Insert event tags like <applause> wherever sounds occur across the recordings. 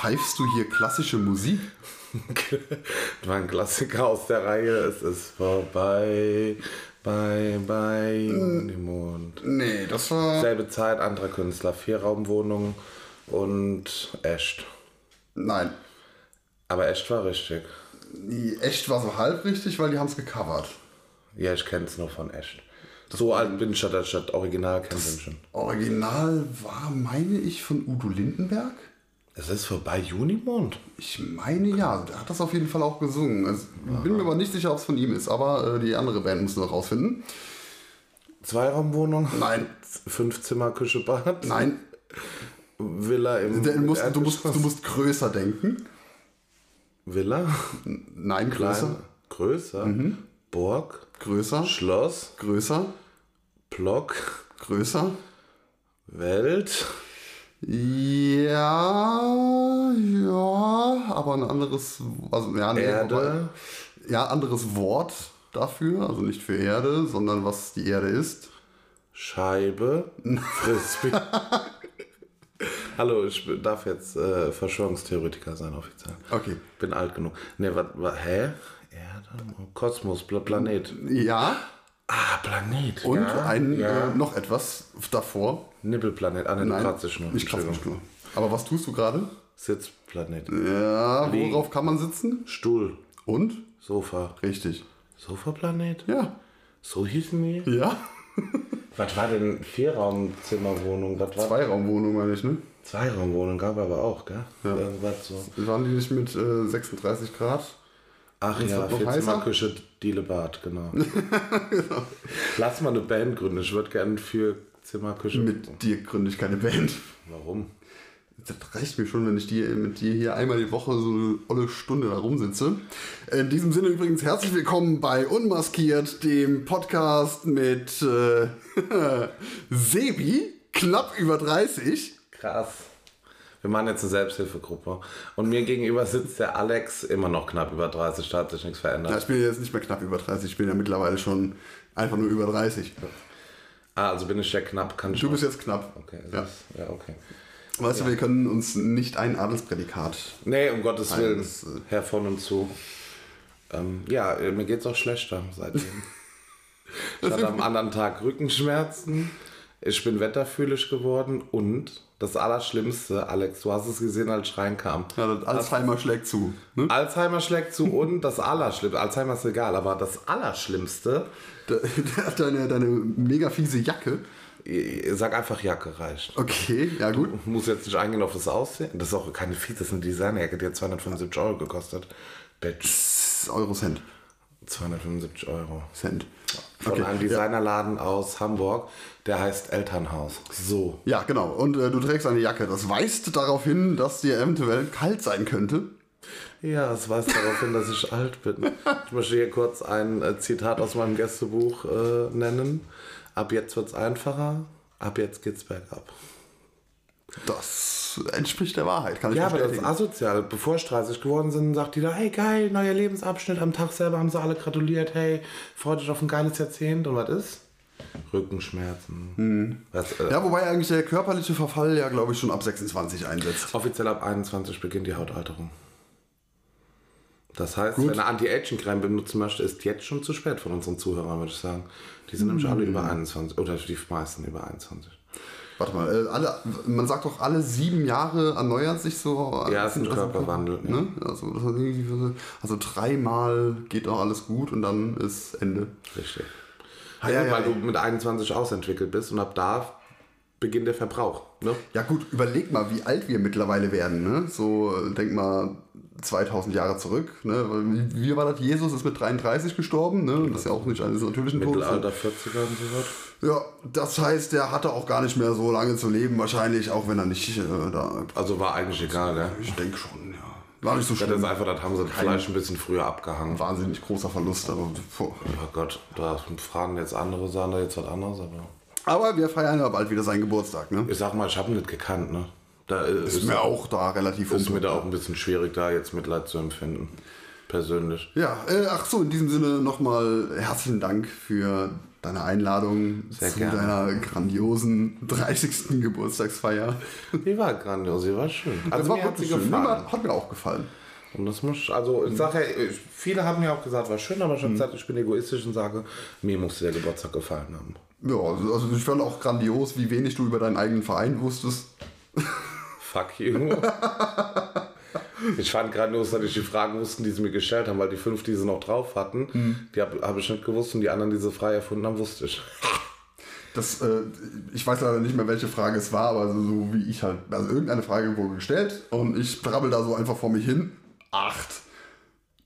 Pfeifst du hier klassische Musik? <laughs> war ein Klassiker aus der Reihe. Es ist vorbei. Bei, bei Junimond. Nee, das war. Selbe Zeit, anderer Künstler. Vierraumwohnung und Echt. Nein. Aber Echt war richtig. Echt war so halb richtig, weil die haben es gecovert. Ja, ich kenne es nur von Echt. So alt bin ich, dass ich das Original kenne schon. Original war, meine ich, von Udo Lindenberg. Es ist vorbei Junimond. Ich meine ja, der hat das auf jeden Fall auch gesungen. Also, bin mir aber nicht sicher, ob es von ihm ist, aber äh, die andere Band muss noch rausfinden. Zweiraumwohnung? Nein. Fünf Zimmer, Küche, Bad? Nein. Villa im Der, musst, du, musst, du musst größer denken. Villa? Nein, größer. Klein, größer? Burg? Größer. Schloss? Größer. Block? Größer. Welt? Ja, ja, aber ein anderes, also ja, nee, Erde? wobei- ja, anderes Wort dafür, also nicht für Erde, sondern was die Erde ist. Scheibe? Frisbee? <laughs> Hallo, ich darf jetzt äh, Verschwörungstheoretiker sein, offiziell. Okay. Bin alt genug. Ne, was, wa- hä? Erde? Kosmos, Pla Planet. Ja, Ah, Planet. und ja, ein ja. äh, noch etwas davor. Nippelplanet. Ah, ne, du kratzt dich nur. ich kratze mich nur. Aber was tust du gerade? Sitzplanet. Ja, Liegen. worauf kann man sitzen? Stuhl. Und? Sofa. Richtig. Sofaplanet? Ja. So hießen die? Ja. <laughs> Was war denn Vierraumzimmerwohnung? Was war Zweiraumwohnung meine ich, ne? Zweiraumwohnung gab aber auch, gell? Irgendwas so. Waren die nicht mit äh, 36 Grad? Ach Ist ja, das noch Vierzimmerküche, Diele Bad, genau. Lass mal eine Band gründen. Ich würde gerne für Zimmerküche. Mit dir gründe ich keine Band. Warum? Das reicht mir schon, wenn ich dir, mit dir hier einmal die Woche so eine olle Stunde da rumsitze. In diesem Sinne übrigens herzlich willkommen bei Unmaskiert, dem Podcast mit äh, <laughs> Sebi, knapp über 30. Krass. Wir machen jetzt eine Selbsthilfegruppe. Und mir gegenüber sitzt der Alex, immer noch knapp über 30, da hat sich nichts Ja, verändert. ich bin jetzt nicht mehr knapp über 30, ich bin ja mittlerweile schon einfach nur über 30. Ah, also bin ich der knapp, kann ich Du bist jetzt knapp. Okay, Ja. ja. ja, okay. Weißt du, wir können uns nicht ein Adelsprädikat. Nee, um Gottes Willen. das, äh, Herr von und zu. Ähm, ja, äh, mir geht's auch schlechter seitdem. <laughs> ich hatte am anderen Tag Rückenschmerzen. Ich bin wetterfühlig geworden und das Allerschlimmste, Alex, du hast es gesehen, als ich reinkam. Ja, das Alzheimer schlägt zu. Ne? Alzheimer schlägt zu <laughs> und das Allerschlimmste, Alzheimer ist egal, aber das Allerschlimmste, De- <laughs> Deine, deine mega fiese Jacke. ich sag einfach Jacke reicht. Okay, ja gut. Muss jetzt nicht eingehen auf das Aussehen. Das ist auch keine Fies, das ist eine Designerjacke, die hat 275 Euro gekostet. Bitch, Euro Cent. 275 Euro. Cent. Von Okay, einem ja. Designerladen aus Hamburg, der heißt Elternhaus. So. Ja, genau. Und äh, du trägst eine Jacke. Das weist darauf hin, dass dir eventuell kalt sein könnte. Ja, es weist darauf hin, dass ich alt bin. Ich möchte hier kurz ein äh, Zitat aus meinem Gästebuch äh, nennen. Ab jetzt wird's einfacher, ab jetzt geht's bergab. Das entspricht der Wahrheit, kann ich Ja, aber das ist asozial. Bevor ich 30 geworden sind, sagt die da, hey geil, neuer Lebensabschnitt. Am Tag selber haben sie alle gratuliert. Hey, freut dich auf ein geiles Jahrzehnt. Und was ist? Rückenschmerzen. Was, äh, ja, wobei eigentlich der körperliche Verfall ja, glaube ich, schon ab 26 einsetzt. Offiziell ab 21 beginnt die Hautalterung. Das heißt, Gut. wenn eine Anti-Aging-Creme benutzen möchte, ist jetzt schon zu spät von unseren Zuhörern, würde ich sagen. Die sind nämlich alle über 21, oder die meisten über 21. Warte mal, äh, alle, man sagt doch, alle sieben Jahre erneuert sich so. Ja, ist ein Körperwandel, ja. Ne? Also, das also dreimal geht doch alles gut und dann ist Ende. Richtig. Ja, Ja, weil du mit 21 ausentwickelt bist und ab da beginnt der Verbrauch. Ne? Ja gut, überleg mal, wie alt wir mittlerweile werden. Ne? So, denk mal 2000 Jahre zurück. Ne? Wie wie war das? Jesus ist mit 33 gestorben. Ne? Das ist ja auch nicht eines natürlichen Todes. Mittelalter 40er und so was. Ja, das heißt, der hatte auch gar nicht mehr so lange zu leben, wahrscheinlich, auch wenn er nicht äh, da. Also war eigentlich egal, gell? Ich denke schon, ja. War nicht so Ja, das schlimm. ist einfach, das haben sie vielleicht ein bisschen früher abgehangen. Wahnsinnig großer Verlust, aber. Oh Gott, da fragen jetzt andere, sagen da jetzt was anderes, aber. Aber wir feiern ja bald wieder seinen Geburtstag, ne? Ich sag mal, ich habe ihn nicht gekannt, ne? Da ist, Ist mir auch da relativ ist mir da auch ein bisschen schwierig, da jetzt Mitleid zu empfinden. Persönlich. Ja, äh, ach so, in diesem Sinne nochmal herzlichen Dank für deine Einladung Sehr zu gerne. deiner grandiosen 30. Geburtstagsfeier. Die war grandios, die war schön. Also das war mir hat sie schön. gefallen. Hat, hat mir auch gefallen. Und das muss, also ich sage ja, viele haben mir auch gesagt, war schön, aber ich habe gesagt, ich bin egoistisch und sage, mir musste der Geburtstag gefallen haben. Ja, also also ich fand auch grandios, wie wenig du über deinen eigenen Verein wusstest. Fuck you. <laughs> Ich fand grandios, dass ich die Fragen wussten, die sie mir gestellt haben, weil die fünf, die sie noch drauf hatten, die habe hab ich nicht gewusst und die anderen, die sie frei erfunden haben, wusste ich. <laughs> Das, äh, ich weiß leider nicht mehr, welche Frage es war, aber so, so wie ich halt. Also irgendeine Frage wurde gestellt und ich brabbel da so einfach vor mich hin. Acht.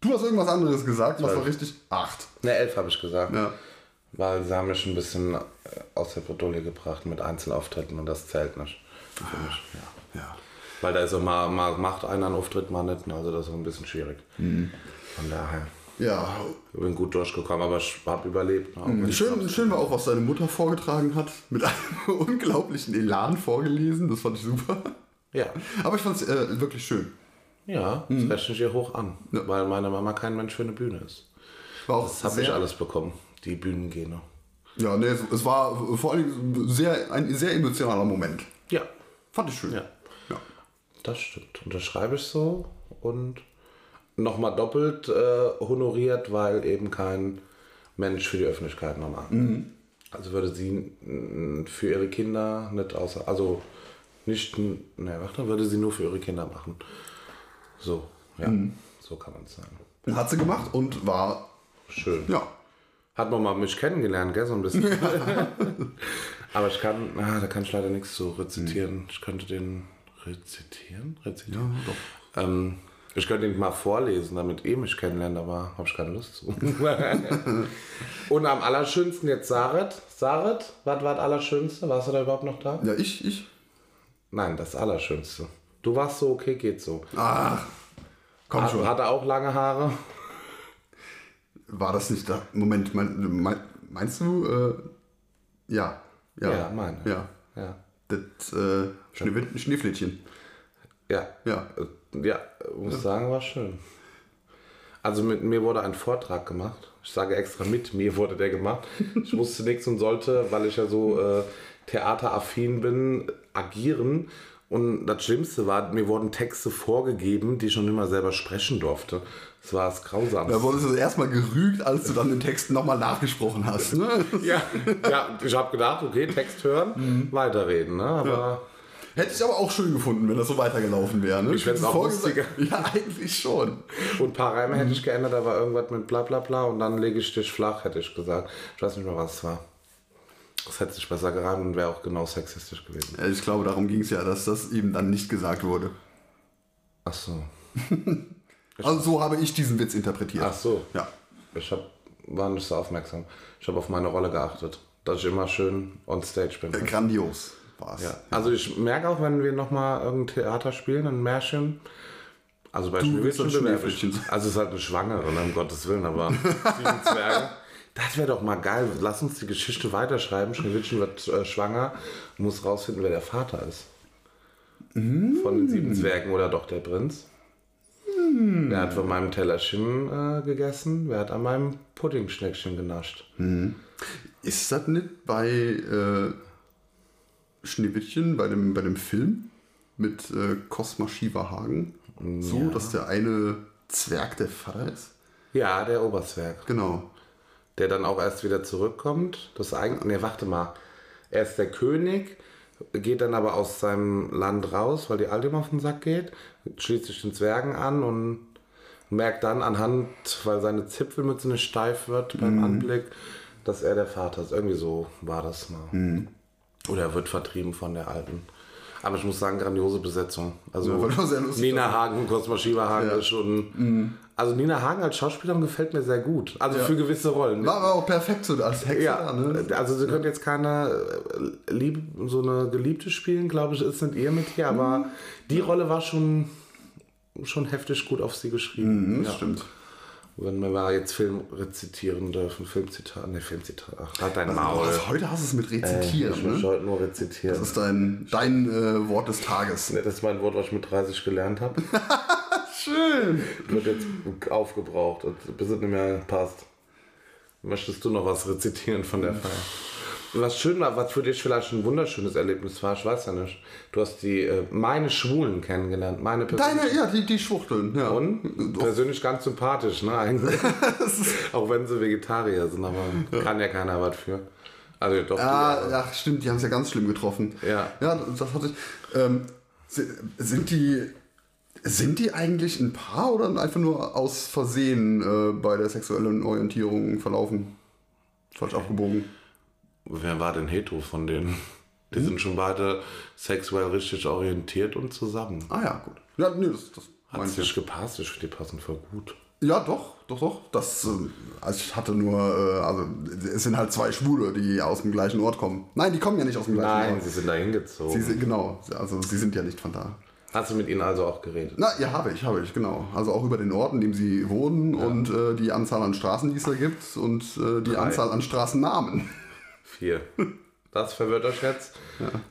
Du hast irgendwas anderes gesagt, was war richtig? Acht. Ne, elf habe ich gesagt. Ja. Weil sie haben mich ein bisschen äh, aus der Bredouille gebracht mit Einzelauftritten und das zählt nicht. Für mich. Ja. Ja. Weil da ist auch mal, mal macht einer einen Auftritt, mal nicht. Also das ist ein bisschen schwierig. Von daher. Ja. Ich bin gut durchgekommen, aber ich habe überlebt. Ne? Ich- Schön, schön war auch, was deine Mutter vorgetragen hat. Mit einem <laughs> unglaublichen Elan vorgelesen. Das fand ich super. Ja, Aber ich fand es äh, wirklich schön. ja das rechne ich ihr hoch an. Weil meine Mama kein Mensch für eine Bühne ist. War auch Das habe ich alles bekommen, die Bühnengene. Ja, nee, es, es war vor allem sehr, ein sehr emotionaler Moment. Ja, Fand ich schön. Ja. Das stimmt. Und das schreibe ich so und nochmal doppelt äh, honoriert, weil eben kein Mensch für die Öffentlichkeit normal. Also würde sie für ihre Kinder nicht außer, also nicht, ne, warte, würde sie nur für ihre Kinder machen. So, ja, so kann man es sagen. Hat sie gemacht und war, Schön. ja. Hat man mal mich kennengelernt, gell, so ein bisschen. <laughs> Aber ich kann, ah, da kann ich leider nichts so rezitieren. Ich könnte den rezitieren? Rezitieren? Ja, doch. Ähm, ich könnte ihn mal vorlesen, damit ihr mich kennenlernt, aber habe ich keine Lust zu. <laughs> Und am allerschönsten jetzt Saret. Saret, was war das Allerschönste? Warst du da überhaupt noch da? Ja, ich, ich. Nein, das Allerschönste. Du warst so, okay, geht so. Ach, komm schon. Hat er auch lange Haare? War das nicht da? Moment, mein, mein, meinst du? Äh, ja. Ja, Ja, meine. Ja. Ja. Das äh, Schneewittchen, Schneeflittchen. Ja. Ja. Äh, Ja, muss sagen, war schön. Also mit mir wurde ein Vortrag gemacht. Ich sage extra mit mir wurde der gemacht. Ich wusste nichts und sollte, weil ich ja so äh, theateraffin bin, agieren. Und das Schlimmste war, mir wurden Texte vorgegeben, die ich schon immer selber sprechen durfte. Das war das Grausamste. Da wurdest du erstmal gerügt, als du dann den Text nochmal nachgesprochen hast. Ne? ja, ja, ich habe gedacht, okay, Text hören, weiterreden. Ne? Aber Hätte ich aber auch schön gefunden, wenn das so weitergelaufen wäre. Ne? Ich fänd's Dieses auch lustiger. <laughs> Ja, eigentlich schon. Und ein paar Reime hätte ich geändert, da war irgendwas mit bla bla bla und dann lege ich dich flach, hätte ich gesagt. Ich weiß nicht mehr, was es war. Das hätte sich besser gereimt und wäre auch genau sexistisch gewesen. Ja, ich glaube, darum ging es ja, dass das eben dann nicht gesagt wurde. Ach so. <laughs> Also so habe ich diesen Witz interpretiert. Ach so. Ja. Ich hab, war nicht so aufmerksam. Ich habe auf meine Rolle geachtet. Dass ich immer schön on stage bin. Äh, Grandios es. Ja. Also ich merke auch, wenn wir nochmal irgendein Theater spielen, ein Märchen. Also bei Schneewittchen. Also es ist halt eine Schwangere, ne, um Gottes Willen, aber sieben <laughs> Zwerge. Das wäre doch mal geil. Lass uns die Geschichte weiterschreiben. Schneewittchen wird äh, schwanger und muss rausfinden, wer der Vater ist. Mm. Von den sieben Zwergen oder doch der Prinz. Wer hat von meinem Tellerchen äh, gegessen? Wer hat an meinem Puddingschneckchen genascht? Ist das nicht bei äh, Schneewittchen, bei dem, bei dem Film mit äh, Cosma Shiva Hagen, so, dass der eine Zwerg der Vater ist? Ja, der Oberzwerg. Genau. der dann auch erst wieder zurückkommt. Das eigentlich, ne, warte mal. Er ist der König, geht dann aber aus seinem Land raus, weil die Alte ihm auf den Sack geht, schließt sich den Zwergen an und merkt dann anhand, weil seine Zipfelmütze nicht steif wird beim Anblick, dass er der Vater ist. Irgendwie so war das mal. Oder er wird vertrieben von der Alten. Aber ich muss sagen, grandiose Besetzung. Also Ja. Nina Hagen, Cosma Shiva Hagen Ja. ist schon. Also Nina Hagen als Schauspielerin gefällt mir sehr gut. Also Ja. für gewisse Rollen. War aber auch perfekt so als Hexe Ja, da, ne? also sie könnte jetzt keine äh, Lieb so eine Geliebte spielen, glaube ich, ist nicht ihr mit hier, aber die Rolle war schon, schon heftig gut auf sie geschrieben. Mhm, das ja. stimmt. Wenn wir mal jetzt Film rezitieren dürfen, Filmzitat, ne Filmzitat, ach, halt dein Maul. Also, heute hast du es mit ich Rezitieren, muss ne? heute nur rezitieren. Das ist dein, dein äh, Wort des Tages. Ne, das ist mein Wort, was ich mit 30 gelernt habe. <laughs> Schön. Wird jetzt aufgebraucht, und bis es nicht mehr passt. Möchtest du noch was rezitieren von der Feier? Was schön war, was für dich vielleicht ein wunderschönes Erlebnis war, ich weiß ja nicht. Du hast die, äh, meine Schwulen kennengelernt, meine. Deine, ja, die, die Schwuchteln, ja. Und persönlich ganz sympathisch, ne, eigentlich. <laughs> Auch wenn sie Vegetarier sind, aber kann ja keiner was für. Also doch. Ah, du, ja, stimmt, die haben es ja ganz schlimm getroffen. Ja. Ja, das hatte ich. Ähm, si- sind die. Sind die eigentlich ein Paar oder einfach nur aus Versehen äh, bei der sexuellen Orientierung verlaufen? Falsch abgebogen. Wer war denn hetero von denen? Die sind schon beide sexuell richtig orientiert und zusammen. Ah ja, gut. Ja, nee, das, das Hat sich gepasst, ich finde, die passen voll gut. Ja, doch, doch, doch. Das, äh, also ich hatte nur, äh, also es sind halt zwei Schwule, die aus dem gleichen Ort kommen. Nein, die kommen ja nicht aus dem gleichen Nein, Ort. sie sind da hingezogen. Sie sind, genau, also sie sind ja nicht von da. Hast du mit ihnen also auch geredet? Na, ja, habe ich, habe ich, genau. Also auch über den Ort, in dem sie wohnen und äh, die Anzahl an Straßen, die es da gibt und äh, die Drei. Anzahl an Straßennamen. Vier. Das verwirrt euch jetzt.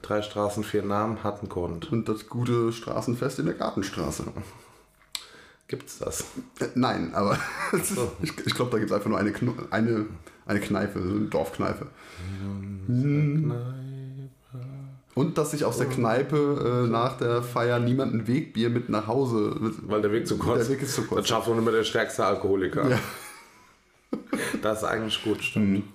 Drei Straßen, vier Namen, hat einen Grund. Und das gute Straßenfest in der Gartenstraße. Gibt's das? Äh, nein, aber <laughs> ist, ich, ich glaube, da gibt es einfach nur eine, Kno eine, eine Kneipe, so eine Dorfkneipe. Und dass sich aus der Kneipe äh, nach der Feier niemand ein Wegbier mit nach Hause. Weil der Weg zu kurz Der Weg ist zu kurz. Das schafft nur immer der stärkste Alkoholiker. Ja. Das ist eigentlich gut, stimmt.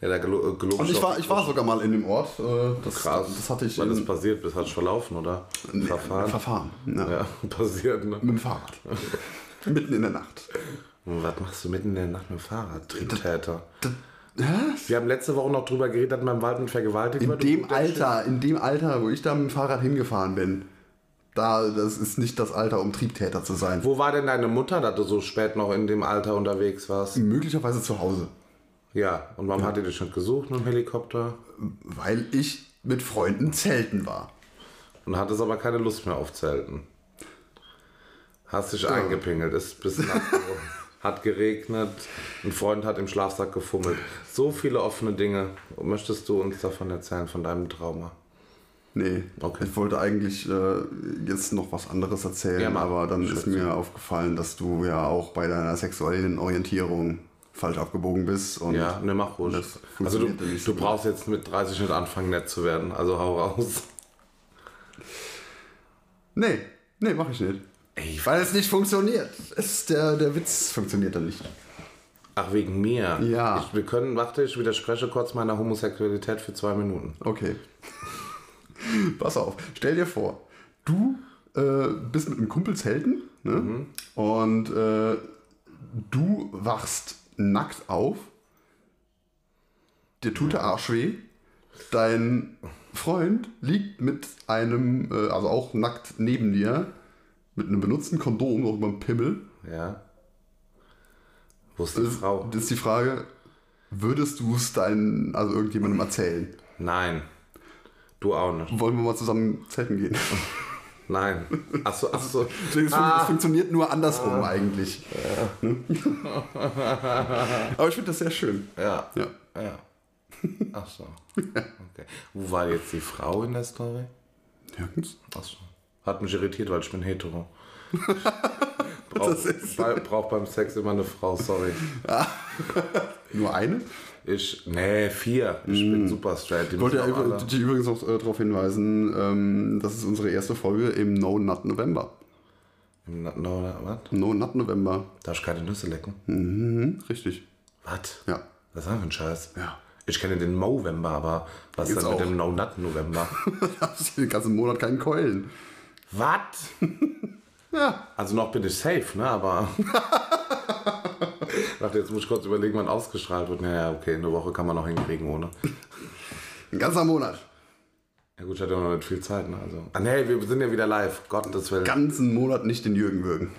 Ja, der Gelo äh, Und ich war, ich war sogar mal in dem Ort. Äh, das, krass. das hatte ich Wann in, ist passiert? Bist halt verlaufen, oder? Verfahren? Verfahren. Ja. Ja, <laughs> passiert, ne? Mit dem Fahrrad. <laughs> Mitten in der Nacht. Was machst du mitten in der Nacht mit dem Fahrrad? Triebtäter. Hä? Wir haben letzte Woche noch drüber geredet, dass man im Wald mit vergewaltigt In wird. dem Und- Alter, in dem Alter, wo ich da mit dem Fahrrad hingefahren bin, da, das ist nicht das Alter, um Triebtäter zu sein. Wo war denn deine Mutter, dass du so spät noch in dem Alter unterwegs warst? Möglicherweise zu Hause. Ja, und warum hat ihr dich nicht gesucht mit dem Helikopter? Weil ich mit Freunden zelten war. Und hattest aber keine Lust mehr auf Zelten. Hast dich eingepingelt, ist bis. <laughs> Hat geregnet, ein Freund hat im Schlafsack gefummelt. So viele offene Dinge. Möchtest du uns davon erzählen, von deinem Trauma? Nee, Okay. ich wollte eigentlich äh, jetzt noch was anderes erzählen, Ja, aber dann ist mir aufgefallen, dass du ja auch bei deiner sexuellen Orientierung falsch abgebogen bist. Und Ja, ne, mach ruhig. das Also du, du gut. brauchst jetzt mit 30 nicht anfangen, nett zu werden. Also hau raus. Nee, nee, mach ich nicht. Ey, Weil es nicht funktioniert. Es, der, der Witz funktioniert dann nicht. ach, wegen mir. Ja. Ich, wir können, warte, ich widerspreche kurz meiner Homosexualität für zwei Minuten. Okay. <laughs> Pass auf, stell dir vor, du äh, bist mit einem Kumpel zelten ne? und äh, du wachst nackt auf, dir tut der Arsch weh, dein Freund liegt mit einem, äh, also auch nackt neben dir, mit einem benutzten Kondom noch über dem Pimmel. Ja. Wo ist die Frau? Das ist die Frage, würdest du es deinen, also irgendjemandem erzählen? Nein. Du auch nicht. Wollen wir mal zusammen zelten gehen? <laughs> Nein. Achso, achso. <laughs> Es Ah. funktioniert nur andersrum eigentlich. Ne? Aber ich finde das sehr schön. Ja. Ja. Ja. Achso. Okay. Wo war jetzt die Frau in der Story? Nirgends. Achso. Hat mich irritiert, weil ich bin hetero. <laughs> Brauch, Das ist- bei, brauch beim Sex immer eine Frau, sorry. Nur eine? Ich, nee, vier. Ich bin super straight. Ich wollte ja auch dich übrigens noch äh, darauf hinweisen, ähm, das ist unsere erste Folge im No Nut November. Im No, was? No Nut November. Darf ich keine Nüsse lecken? Mhm, richtig. Was? Ja. Was ist das für ein Scheiß? Ja. Ich kenne den Movember, aber was ist denn mit auch. dem No-Nut-November? Da <laughs> hast du den ganzen Monat keinen Keulen. was? <laughs> Ja. Also noch bin ich safe, ne? Aber. <laughs> Ich dachte, jetzt muss ich kurz überlegen, wann ausgestrahlt wird. Naja, okay, eine Woche kann man noch hinkriegen ohne. <laughs> Ein ganzer Monat. Ja gut, ich hatte noch nicht viel Zeit, ne? Also. Ah nee, wir sind ja wieder live. Gottes Willen. Ganzen Monat nicht den Jürgen würgen.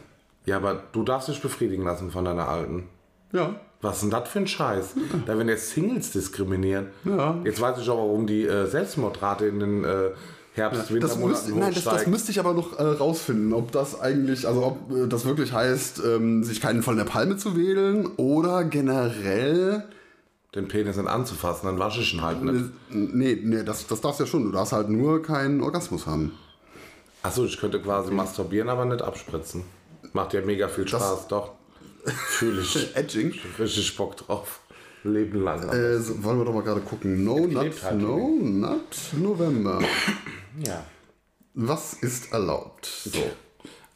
Ja, aber du darfst dich befriedigen lassen von deiner Alten. Ja. Was ist denn das für ein Scheiß? Da werden jetzt Singles diskriminieren. Ja. Jetzt weiß ich auch, warum die äh, Selbstmordrate in den äh, Herbst, Das müsste, nein, das, das müsste ich aber noch äh, rausfinden, ob das eigentlich, also ob äh, das wirklich heißt, ähm, sich keinen von der Palme zu wählen oder generell. den Penis nicht anzufassen, dann wasche ich ihn halt nicht. nee, nee, das, das darfst du ja schon. Du darfst halt nur keinen Orgasmus haben. Achso, ich könnte quasi masturbieren, aber nicht abspritzen. Macht ja mega viel Spaß, doch. <laughs> Fühle ich. Edging. Richtig Bock drauf. Leben lang. Äh, so, wollen wir doch mal gerade gucken. No Nut, halt, No Nut November. Ja. Was ist erlaubt? So.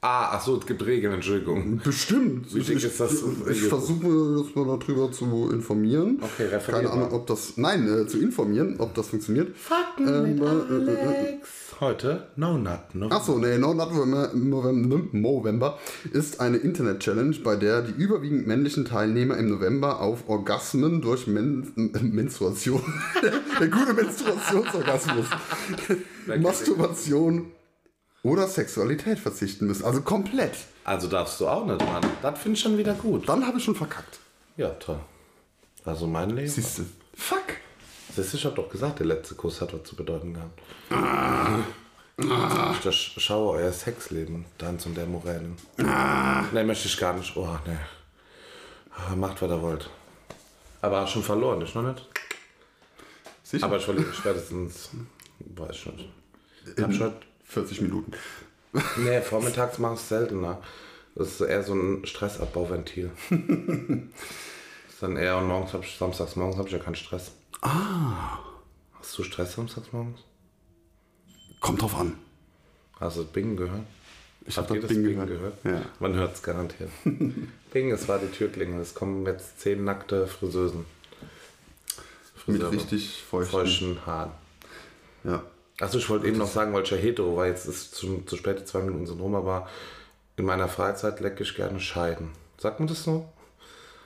Ah, ach so, es gibt Regeln, Entschuldigung. Bestimmt. Wie dick ich ist das? ich versuche das mal darüber zu informieren. Okay, referier Keine Ahnung, ob das. Nein, äh, zu informieren, ob das funktioniert. Fakten mit Alex. Heute No Nut November. Achso, nee, No Nut November, ist eine Internet-Challenge, bei der die überwiegend männlichen Teilnehmer im November auf Orgasmen durch Men <laughs> Menstruation, <laughs> der gute Menstruationsorgasmus, Masturbation oder Sexualität verzichten müssen. Also komplett. Also darfst du auch nicht, Mann. Das finde ich schon wieder gut. Dann habe ich schon verkackt. Ja, toll. Also mein Leben. Siehst du? Fuck. Du, ich hab doch gesagt, der letzte Kuss hat was zu bedeuten gehabt. Ich das schaue euer Sexleben, Tanz und der Moränen. Ne, möchte ich gar nicht. Oh, ne. Ah, Macht, was ihr wollt. Aber schon verloren, ich noch nicht. Sicher? Aber ich verliere spätestens, weiß ich nicht. Ich hab schon, 40 Minuten. nee, vormittags mache ich seltener. Das ist eher so ein Stressabbauventil. <laughs> ist dann eher und morgens hab ich, samstags morgens habe ich ja keinen Stress. Ah. Hast du Stress samstags morgens? Kommt drauf an. Hast du Bing gehört? Ich Habt hab ihr das Bing Bing, gehört. gehört? Ja. Man hört es garantiert. <laughs> Bing, es war die Türklingel. Es kommen jetzt zehn nackte Friseusen. Mit Friseure. richtig feuchten. feuchten Haaren. Ja. Achso, ich wollte eben noch sagen, weil ich ja hetero war, jetzt ist schon zu spät, die zwei Minuten sind rum, aber in meiner Freizeit lecke ich gerne Scheiden. Sagt man das so?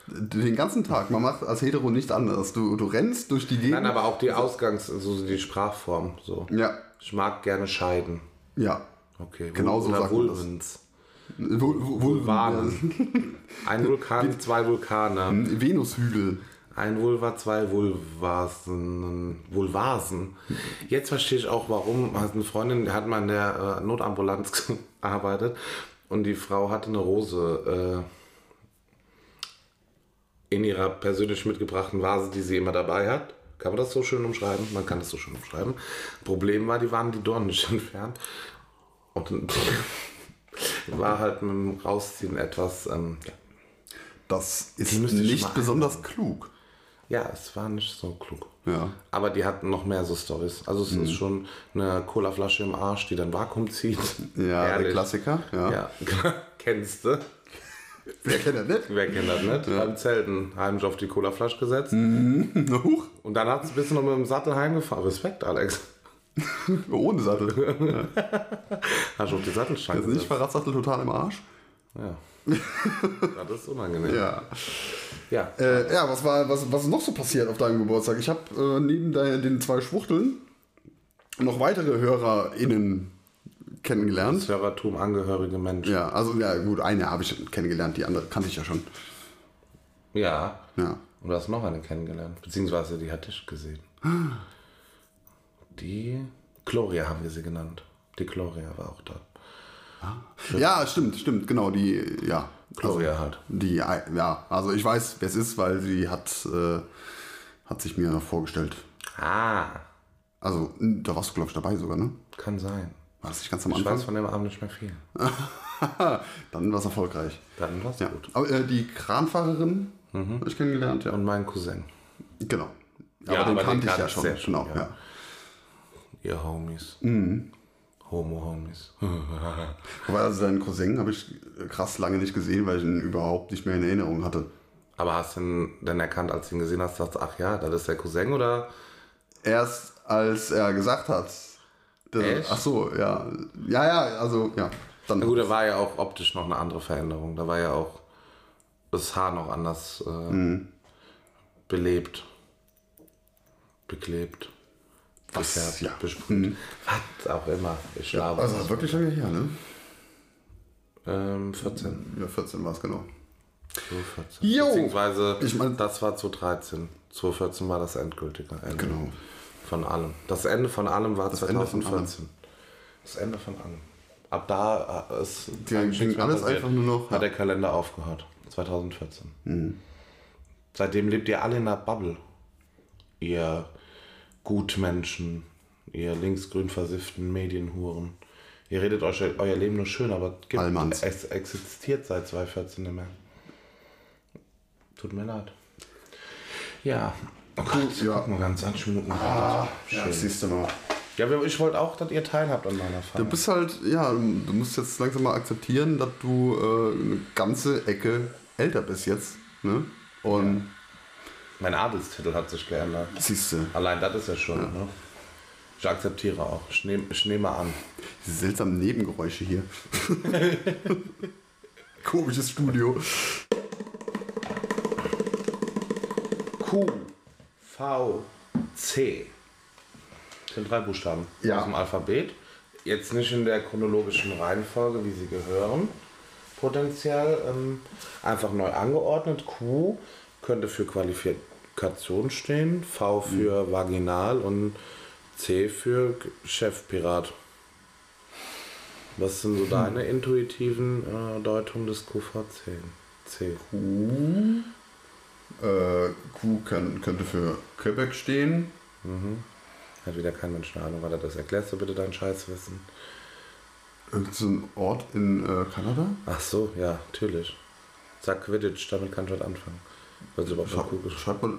Den ganzen Tag. Man macht als Hetero nicht anders. Du, du rennst durch die Gegend. Nein, aber auch die Ausgangs-, also die Sprachform. So. Ja. Ich mag gerne Scheiden. Ja. Okay. Genau so sagt man das. Vulvens. Vul- Vul- Vulvanen. Ein Vulkan, zwei Vulkane. Venushügel. Ein Vulva, zwei Vulvasen. Vulvasen. Jetzt verstehe ich auch, warum. Eine Freundin die hat mal in der äh, Notambulanz <laughs> gearbeitet und die Frau hatte eine Rose äh, in ihrer persönlich mitgebrachten Vase, die sie immer dabei hat. Kann man das so schön umschreiben? Man kann das so schön umschreiben. Problem war, die waren die Dornen nicht <laughs> entfernt. Und <laughs> war halt mit dem Rausziehen etwas, ähm, ja. Das ist nicht besonders klug. ja, es war nicht so klug. Ja. Aber die hatten noch mehr so Stories. Also es ist schon eine Colaflasche im Arsch, die dann Vakuum zieht. Ja, der Herrlich. Klassiker. Ja. Ja, <laughs> kennst du? Wer kennt das nicht? Wer kennt das nicht? Beim Zelten heimlich auf die Colaflasche gesetzt. Huch. Und dann hat es ein bisschen noch mit dem Sattel heimgefahren. Respekt, Alex. <laughs> Ohne Sattel. <laughs> Hast du auf die Sattelstange Also nicht Fahrradsattel total im Arsch. Ja. <laughs> das ist unangenehm. Ja. Ja. Äh, ja, was war, was, was ist noch so passiert auf deinem Geburtstag? Ich habe äh, neben de, den zwei Schwuchteln noch weitere HörerInnen kennengelernt. Das Hörertum angehörige Menschen. Ja, also ja gut, eine habe ich kennengelernt, die andere kannte ich ja schon. Ja. Ja. Und du hast noch eine kennengelernt. Beziehungsweise die hatte ich gesehen. Die Gloria haben wir sie genannt. Die Gloria war auch da. Ja, stimmt, stimmt, genau, die, ja. Gloria halt. Die, ja, also ich weiß, wer es ist, weil sie hat, äh, hat sich mir vorgestellt. Ah, Also, da warst du, glaube ich, dabei sogar, ne? kann sein. War das nicht ganz am Ich Anfang? weiß von dem Abend nicht mehr viel. <laughs> Dann war es erfolgreich. Dann war's Ja. gut. Aber äh, die Kranfahrerin habe ich kennengelernt, ja. Und mein Cousin. Genau. Ja, aber den aber den kannte ich ja ich schon. sehr genau, ja. ja. Ihr Homies. Homo-Homies. Wobei, <laughs> also deinen Cousin habe ich krass lange nicht gesehen, weil ich ihn überhaupt nicht mehr in Erinnerung hatte. Aber hast du ihn denn erkannt, als du ihn gesehen hast, dachtest du, ach ja, das ist der Cousin oder? Erst als er gesagt hat, dass, Echt? ach so, ja, ja, ja, also ja, dann Na gut, da war ja auch optisch noch eine andere Veränderung. Da war ja auch das Haar noch anders äh, Mhm. belebt, beklebt, gefärbt, ja. Mhm. besprüht. Was auch immer. Ich schlafe. also wirklich lange her, ne? ähm, 14. Ja, 14 war es genau. 2014. Jo! Beziehungsweise, Ich mein- das war 2013. 2014 war das endgültige Ende. Genau. Von allem. Das Ende von allem war Das Ende von 2014. Das Ende von allem. Ab da äh, ist Die eigentlich ging alles passiert. einfach nur noch- Hat der Kalender aufgehört. 2014. Mhm. Seitdem lebt ihr alle in einer Bubble. Ihr Gutmenschen, ihr linksgrün versifften Medienhuren. Ihr redet euch euer Leben nur schön, aber gibt, Allmanns. es existiert seit 2014 nicht mehr. Tut mir leid. Ja. Oh Gott, ja. guck mal, ganz 20 Minuten. Ah, Schön. ja, siehst du mal. Ja, wir- ich wollte auch, dass ihr teilhabt an meiner Du Feier. bist halt, ja, du musst jetzt langsam mal akzeptieren, dass du äh, eine ganze Ecke älter bist jetzt. Ne? Und Mein Adelstitel hat sich geändert. siehst du, Allein das ist ja schon. Ne? Ich akzeptiere auch. Ich nehme ich nehme an. diese seltsamen Nebengeräusche hier. <laughs> Komisches Studio. Q, V, C. Das sind drei Buchstaben Ja. aus dem Alphabet. Jetzt nicht in der chronologischen Reihenfolge, wie sie gehören. Potenziell ähm, einfach neu angeordnet. Q könnte für Qualifikation stehen, V für vaginal und C für Chefpirat. Was sind so deine intuitiven äh, Deutungen des QVC? C. Äh, Q kann, könnte für Quebec stehen. Hat wieder kein Mensch eine Ahnung, was das ist. Erklärst du bitte dein Scheißwissen? Irgend so ein Ort in äh, Kanada? Ach so, ja, natürlich. Sag Quidditch, damit kann ich was anfangen. Weil sie überhaupt Schreib, Kugel schreibt mal.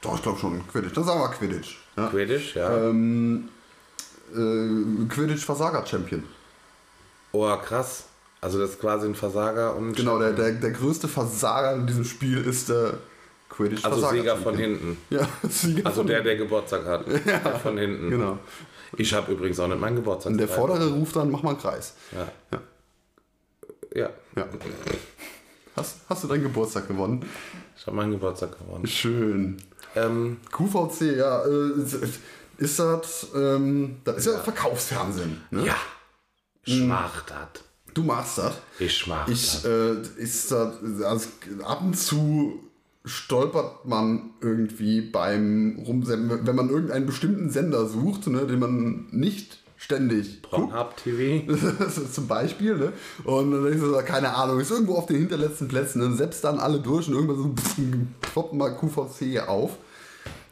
Doch, ich glaube schon Quidditch. Dann sagen wir Quidditch. Ja. Quidditch, ja. Ähm, äh, Quidditch Versager Champion. Oh, krass. Also das ist quasi ein Versager und Genau, der, der, der größte Versager in diesem Spiel ist der Quidditch also Sieger von hinten. Ja, <laughs> Sieger Also der, der Geburtstag hat. <laughs> Der von hinten. Genau. Ich habe übrigens auch nicht meinen Geburtstag. Und der vordere ruft dann, mach mal einen Kreis. Ja. Ja. Ja, Ja. Hast, hast du deinen Geburtstag gewonnen? ich habe meinen Geburtstag gewonnen. Schön. Ähm, QVC, ja, äh, ist das, ähm, das ist ja, Verkaufsfernsehen. Ne? ja. Ich mach das. Du machst das. Ich mach Ich, das. äh, ist das, also ab und zu stolpert man irgendwie beim Rumsenden, wenn man irgendeinen bestimmten Sender sucht, ne, den man nicht ständig. Pornhub TV. <laughs> zum Beispiel, ne? Und dann denkst du so, keine Ahnung, ist irgendwo auf den hinterletzten Plätzen, dann selbst dann alle durch und irgendwann so <laughs> pff, ploppt mal QVC auf.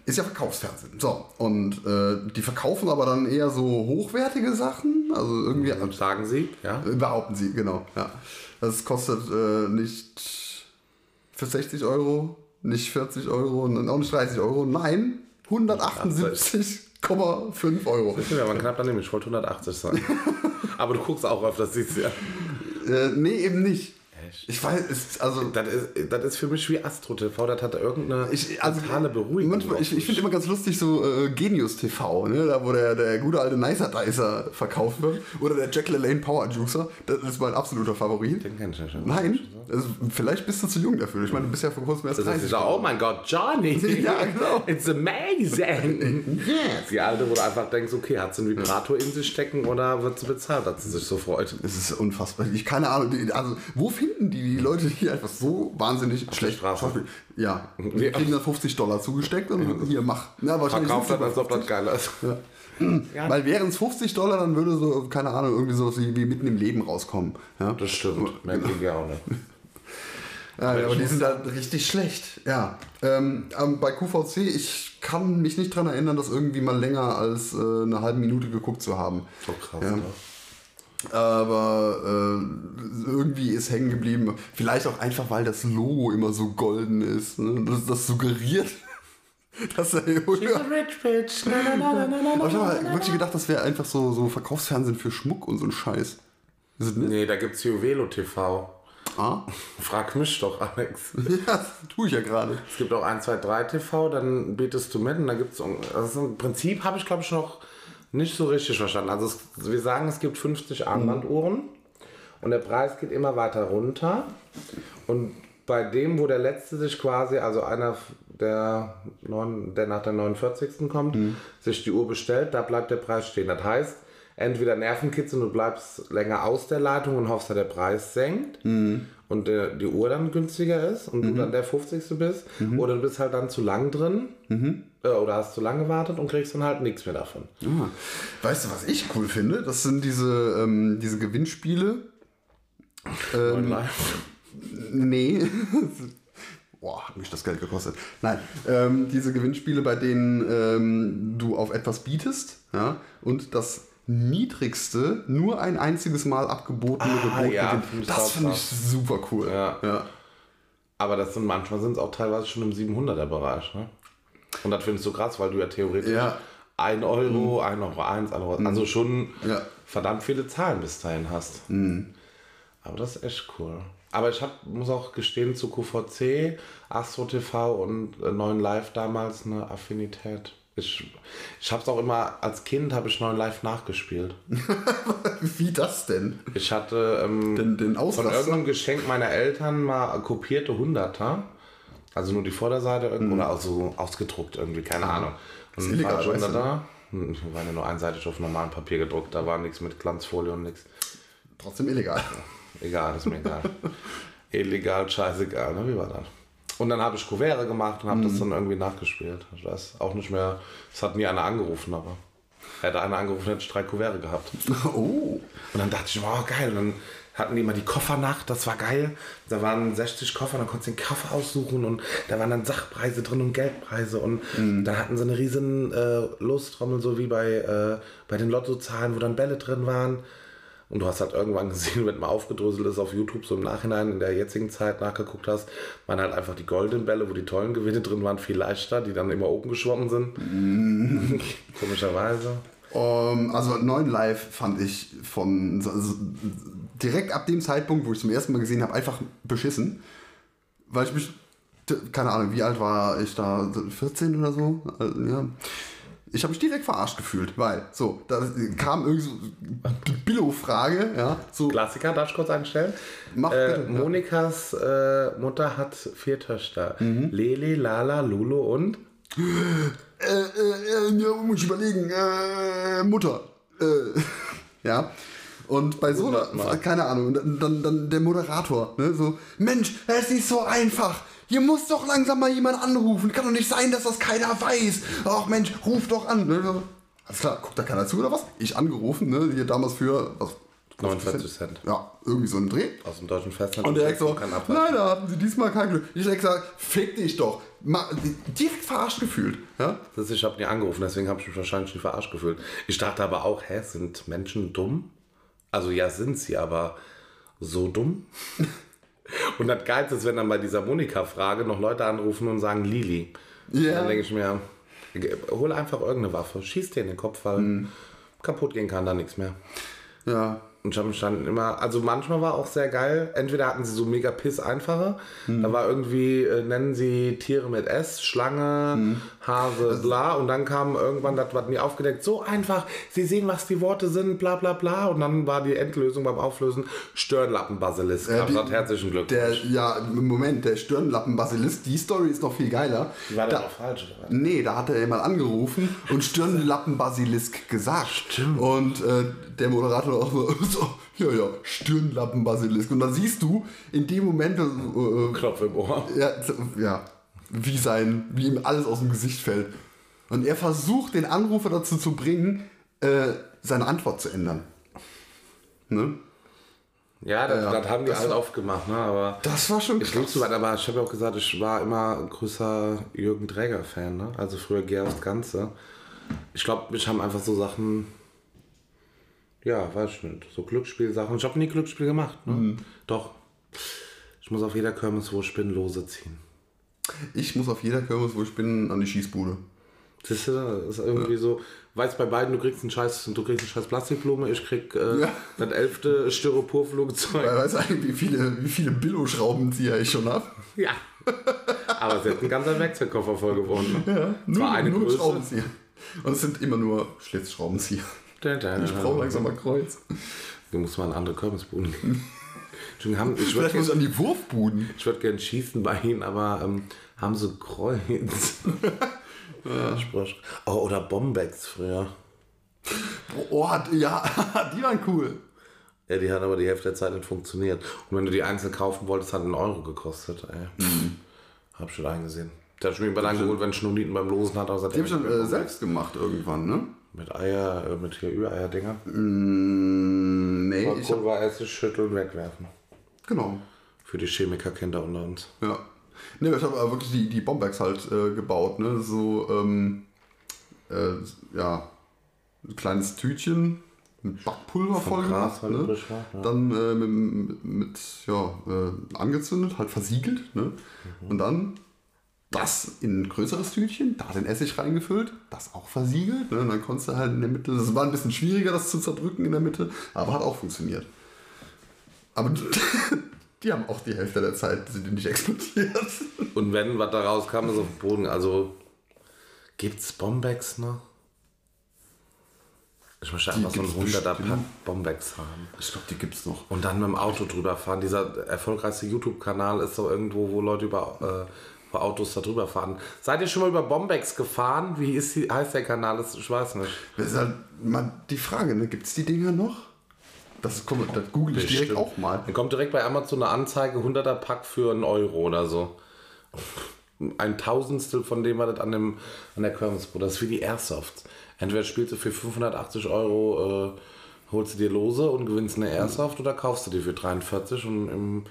Ist ja Verkaufsfernsehen. So, und äh, die verkaufen aber dann eher so hochwertige Sachen. Also irgendwie, Sagen sie, ja. behaupten sie, genau. Ja. Das kostet äh, nicht für 60 Euro, nicht 40 Euro und auch nicht 30 Euro. Nein, 178,5 Euro. Ja, man knapp daneben. Ich wollte 180 sagen. <laughs> Aber du guckst auch öfters, siehst du ja. Äh, nee, eben nicht. Echt? Ich weiß, es, also Das ist, das ist für mich wie Astro TV, das hat irgendeine Ich, also, totale Beruhigung. Manchmal, ich ich finde immer ganz lustig so äh, Genius TV, ne? da wo der, der gute alte Nicer Dicer verkauft wird. Oder der Jack LaLanne Power Juicer. Das ist mein absoluter Favorit. Den kenn ich nicht. Nein, also, vielleicht bist du zu jung dafür. Ich meine, du bist ja vor kurzem erst Das ist 30. so, oh mein Gott, Johnny. <laughs> Ja, genau. It's amazing. <laughs> Yes. Die alte, wo du einfach denkst, okay, hat sie einen Vibrator in sich stecken oder wird sie bezahlt, dass sie sich so freut? Es ist unfassbar. Ich keine Ahnung. Also, wo finden die, die Leute hier einfach so wahnsinnig schlecht Straße. Schauspiel? Ja, die kriegen dann 50 Dollar zugesteckt und hier mach. Ja, wahrscheinlich Verkauft das, als ob das geil ist. Ja. Weil wären es 50 Dollar, dann würde so, keine Ahnung, irgendwie so wie, wie mitten im Leben rauskommen. Ja? Das stimmt. Kriegen wir auch nicht. Ja, ich aber die sind halt richtig schlecht. Ja. Ähm, ähm, bei QVC, ich kann mich nicht daran erinnern, das irgendwie mal länger als äh, eine halbe Minute geguckt zu haben. So krass. Ja. Ne? Aber äh, irgendwie ist hängen geblieben. Vielleicht auch einfach, weil das Logo immer so golden ist. Ne? Das, das suggeriert, <laughs> dass er. She's a rich bitch. Na, ich habe na. wirklich gedacht, das wäre einfach so, so Verkaufsfernsehen für Schmuck und so ein Scheiß. Ist? Nee, da gibt's Juvelo TV. Ah? Frag mich doch, Alex. <laughs> Ja, das tue ich ja gerade. Es gibt auch 1, 2, 3 TV, dann bietest du mit und da gibt es. Also im Prinzip habe ich, glaube ich, noch nicht so richtig verstanden. Also es, wir sagen, es gibt 50 Armbanduhren und der Preis geht immer weiter runter. Und bei dem, wo der letzte sich quasi, also einer, der, neun, der nach der 49. kommt, sich die Uhr bestellt, da bleibt der Preis stehen. Das heißt, entweder Nervenkitzel und du bleibst länger aus der Leitung und hoffst, dass der Preis senkt und der, die Uhr dann günstiger ist und du dann der 50. bist. Oder du bist halt dann zu lang drin äh, oder hast zu lange gewartet und kriegst dann halt nichts mehr davon. Ah. Weißt du, was ich cool finde? Das sind diese, ähm, diese Gewinnspiele. Live. Nee. <laughs> Boah, hat mich das Geld gekostet. Nein, ähm, diese Gewinnspiele, bei denen ähm, du auf etwas bietest ja, und das niedrigste nur ein einziges Mal abgebotene Ah, Gebot ja, finde ich Das finde ich super cool. Ja. Ja. Aber das sind manchmal sind es auch teilweise schon im 700er Bereich. Ne? Und das findest du krass, weil du ja theoretisch Ja. 1 Euro, 1 Euro 1, 1 Euro, also schon Ja. verdammt viele Zahlen bis dahin hast. Aber das ist echt cool. Aber ich hab, muss auch gestehen, zu QVC, Astro TV und äh, 9 Live damals eine Affinität. Ich, ich habe es auch immer, als Kind habe ich 9 Live nachgespielt. <laughs> Wie das denn? Ich hatte ähm, Den, den von irgendeinem Geschenk meiner Eltern mal kopierte Hunderter. Also nur die Vorderseite irgendwo oder auch so ausgedruckt irgendwie, keine Ahnung. Und Ist illegal, du, Hunderter. Hm, Die waren ja nur einseitig auf normalem Papier gedruckt, da war nichts mit Glanzfolie und nichts. Trotzdem illegal. Egal, ist mir egal. <laughs> Illegal, scheißegal, ne? Wie war das? Und dann habe ich Kuvere gemacht und habe das dann irgendwie nachgespielt. Ich weiß auch nicht mehr, es hat nie einer angerufen, aber hätte einer angerufen, hätte ich drei Kuvere gehabt. <laughs> Oh. Und dann dachte ich, wow, geil. Und dann hatten die immer die Koffernacht, das war geil. Da waren 60 Koffer, dann konntest du den Koffer aussuchen und da waren dann Sachpreise drin und Geldpreise. Und dann hatten sie eine riesen äh, Lostrommel, so wie bei, äh, bei den Lottozahlen, wo dann Bälle drin waren. Und du hast halt irgendwann <laughs> gesehen, wenn mal aufgedröselt ist auf YouTube, so im Nachhinein in der jetzigen Zeit nachgeguckt hast, waren halt einfach die goldenen Bälle, wo die tollen Gewinne drin waren, viel leichter, die dann immer oben geschwommen sind. <laughs> Komischerweise. Ähm, also 9 Live fand ich von so- so- direkt ab dem Zeitpunkt, wo ich zum ersten Mal gesehen habe, einfach beschissen. Weil ich mich, keine Ahnung, wie alt war ich da? 14 oder so? Also, ja. Ich habe mich direkt verarscht gefühlt, weil, so, da kam irgendwie so Billo-Frage, ja, so, Klassiker, darf ich kurz einstellen? Mach äh, bitte. Monikas äh, Mutter hat vier Töchter. Mhm. Leli, Lala, Lulu und äh, äh, äh, ja, muss ich überlegen, äh, Mutter, äh, <laughs> ja. Und bei so einer, keine Ahnung, dann, dann der Moderator, ne, so, Mensch, es ist so einfach. Hier muss doch langsam mal jemand anrufen. Kann doch nicht sein, dass das keiner weiß. Ach Mensch, ruf doch an. Ne? So. Alles klar, guckt da keiner zu oder was? Ich angerufen, ne? Hier damals für was? 49 Cent. Ja, irgendwie so ein Dreh. Aus dem deutschen Festland. Und direkt so, Kein Abwasch. leider hatten sie diesmal kein Glück. Ich direkt gesagt, fick dich doch. Ma direkt verarscht gefühlt. Ja? Das ist, ich habe nie angerufen, deswegen habe ich mich wahrscheinlich nicht verarscht gefühlt. Ich dachte aber auch, hä, sind Menschen dumm? Also ja, sind sie, aber so dumm? <laughs> und das Geilste ist, wenn dann bei dieser Monika-Frage noch Leute anrufen und sagen Lili. Ja. Dann denke ich mir, hol einfach irgendeine Waffe, schieß dir in den Kopf, weil Mhm. kaputt gehen kann da nichts mehr. Ja. Und mich dann immer, also manchmal war auch sehr geil, entweder hatten sie so mega piss einfache, da war irgendwie, äh, nennen sie Tiere mit S, Schlange, Hase, bla, und dann kam irgendwann, das war nie aufgedeckt, so einfach, sie sehen, was die Worte sind, bla bla bla, und dann war die Endlösung beim Auflösen Stirnlappenbasilisk. Ja, Ja, die- herzlichen Glückwunsch. Der, ja, im Moment, der Stirnlappen-Basilisk, die Story ist noch viel geiler. die war da, auch falsch, oder? Nee, da hat er jemand angerufen und Stirnlappen-Basilisk gesagt. Stimmt. Und äh, der Moderator auch so, <laughs> so ja, ja, Stirnlappen-Basilisk. Und dann siehst du in dem Moment, äh, Knopf im Ohr. ja, ja, wie, sein, wie ihm alles aus dem Gesicht fällt. Und er versucht, den Anrufer dazu zu bringen, äh, seine Antwort zu ändern. Ne? Ja, das, Ja, das haben die Das halt war- oft gemacht, ne? aber... Das war schon Ich liebe so weit, aber ich habe ja auch gesagt, ich war immer ein größer Jürgen Dräger-Fan, ne? Also früher aufs Ganze. Ich glaube, mich haben einfach so Sachen, ja, weiß ich nicht, so Glücksspielsachen. Ich habe nie Glücksspiel gemacht, ne? Mhm. Doch. Ich muss auf jeder Kirmes, wo ich bin, Lose ziehen. Ich muss auf jeder Kirmes, wo ich bin, an die Schießbude. Das ist irgendwie so, weißt bei beiden, du kriegst einen scheiß, du kriegst eine scheiß Plastikblume, ich krieg äh, Ja. das elfte Styroporflugzeug. Weil weißt du eigentlich, wie viele, wie viele Billo-Schraubenzieher ich schon habe? Ja. Aber es hat ein ganzer Werkzeugkoffer voll gewonnen. Ne? Ja, Zwar eine Größe. Schraubenzieher. Und es sind immer nur Schlitzschraubenzieher. Ich brauche langsam mal Kreuz. Du musst mal in andere Kirmesbuden gehen. Entschuldigung, haben- Ich Vielleicht muss würde an die Wurfbuden. ich würd gern schießen bei ihnen, aber ähm, haben sie Kreuz. <laughs> <laughs> Oh, oder Bombex früher. Oh, hat- ja, <laughs> die waren cool. Ja, die hat aber die Hälfte der Zeit nicht funktioniert. Und wenn du die einzeln kaufen wolltest, hat einen Euro gekostet. Ey. Mhm. Hab schon eingesehen. Der hat schon mir dann geholt, wenn Schnurnieten beim Losen hat. Die habe ich dann äh, selbst gemacht irgendwann, ne? Mit Eier, äh, mit hier Ü-Eier-Dinger. Mm, nee, war Essig schütteln, wegwerfen. genau. Für die Chemikerkinder unter uns. Ja. Nee, ich habe wirklich die, die Bombex halt äh, gebaut, ne? So, ähm, äh, ja, ein kleines Tütchen, mit Backpulver voll gemacht. halt Ne? ja. Dann äh, mit, mit ja, äh, angezündet, halt versiegelt. Ne? Mhm. Und dann das in ein größeres Tütchen, da den Essig reingefüllt, das auch versiegelt. Ne? Und dann konntest du halt in der Mitte, das war ein bisschen schwieriger, das zu zerdrücken in der Mitte, aber hat auch funktioniert. Aber die <laughs> haben auch die Hälfte der Zeit, sind die nicht explodiert. Und wenn was da rauskam, ist auf dem Boden. Also gibt's Bombex noch? Ich möchte einfach so gibt's 100er Pack. Bombex haben. Ich glaube, die gibt's noch. Und dann mit dem Auto drüber fahren. Dieser erfolgreichste YouTube-Kanal ist so irgendwo, wo Leute über äh, wo Autos da drüber fahren. Seid ihr schon mal über Bombex gefahren? Wie ist die, heißt der Kanal? Das, ich weiß nicht. Das ist halt mal die Frage, ne? gibt es die Dinger noch? Das, komm, das google ich direkt auch mal. Dann kommt direkt bei Amazon eine Anzeige, 100er Pack für einen Euro oder so. Ein Tausendstel von dem, was das an, dem, an der Kirmes Das ist wie die Airsoft. Entweder spielst du für 580 Euro, äh, holst du dir Lose und gewinnst eine Airsoft oder kaufst du die für 43 und im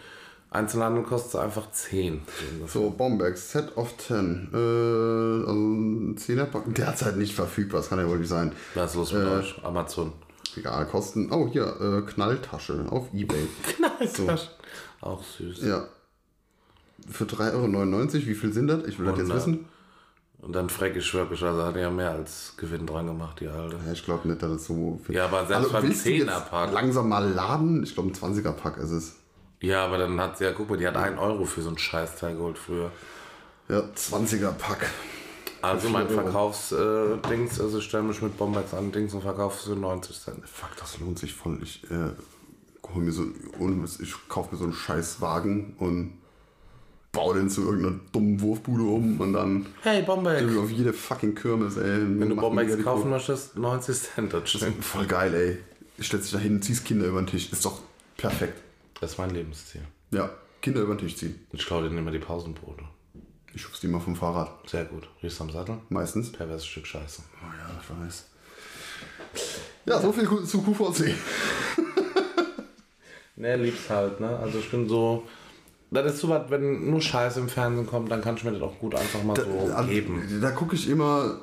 Einzelhandel kostet einfach 10. So, Bombex, Set of 10. Äh, also ein 10er Pack. Derzeit nicht verfügbar, das kann ja wohl nicht sein. Was ist los mit euch? Amazon. Egal, Kosten. Oh, hier, äh, Knalltasche auf Ebay. <laughs> Knalltaschen. Auch süß. Ja. Für 3,99 Euro. Wie viel sind das? Ich will das jetzt 100. wissen. Und dann fränkisch wirklich, also hat ja mehr als Gewinn dran gemacht, die alte. Ja, ich glaube nicht, dass das so viel Also, Ja, aber selbst beim du jetzt 10er-Pack. Langsam mal laden. Ich glaube, ein 20er-Pack ist es. Ja, aber dann hat sie ja, guck mal, die hat 1 Euro für so ein Scheißteil geholt früher. Ja, 20er-Pack. Also mein. Verkaufsdings, also ich stelle mich mit Bombex an Dings und verkaufe für 90 Cent. Fuck, das lohnt sich voll. Ich äh, hol mir so, ich kaufe mir so einen scheiß Wagen und baue den zu irgendeiner dummen Wurfbude um und dann Hey Bombex! auf jede fucking Kirmes, ey. Wenn du Bombex kaufen möchtest, 90 Cent, das stimmt. Voll geil, ey. Ich stellst dich da hin, ziehst Kinder über den Tisch. Ist doch perfekt. Das ist mein Lebensziel. Ja, Kinder über den Tisch ziehen. Ich klaue dir immer die Pausenbrote. Ich schub's die mal vom Fahrrad. Sehr gut. Riechst am Sattel? Meistens. Perverses Stück Scheiße. Oh ja, ich weiß. Ja, so viel zu QVC. <laughs> Ne, lieb's halt, ne? Also ich bin so. Das ist so was, wenn nur Scheiße im Fernsehen kommt, dann kann ich mir das auch gut einfach mal so Also, geben. da gucke ich immer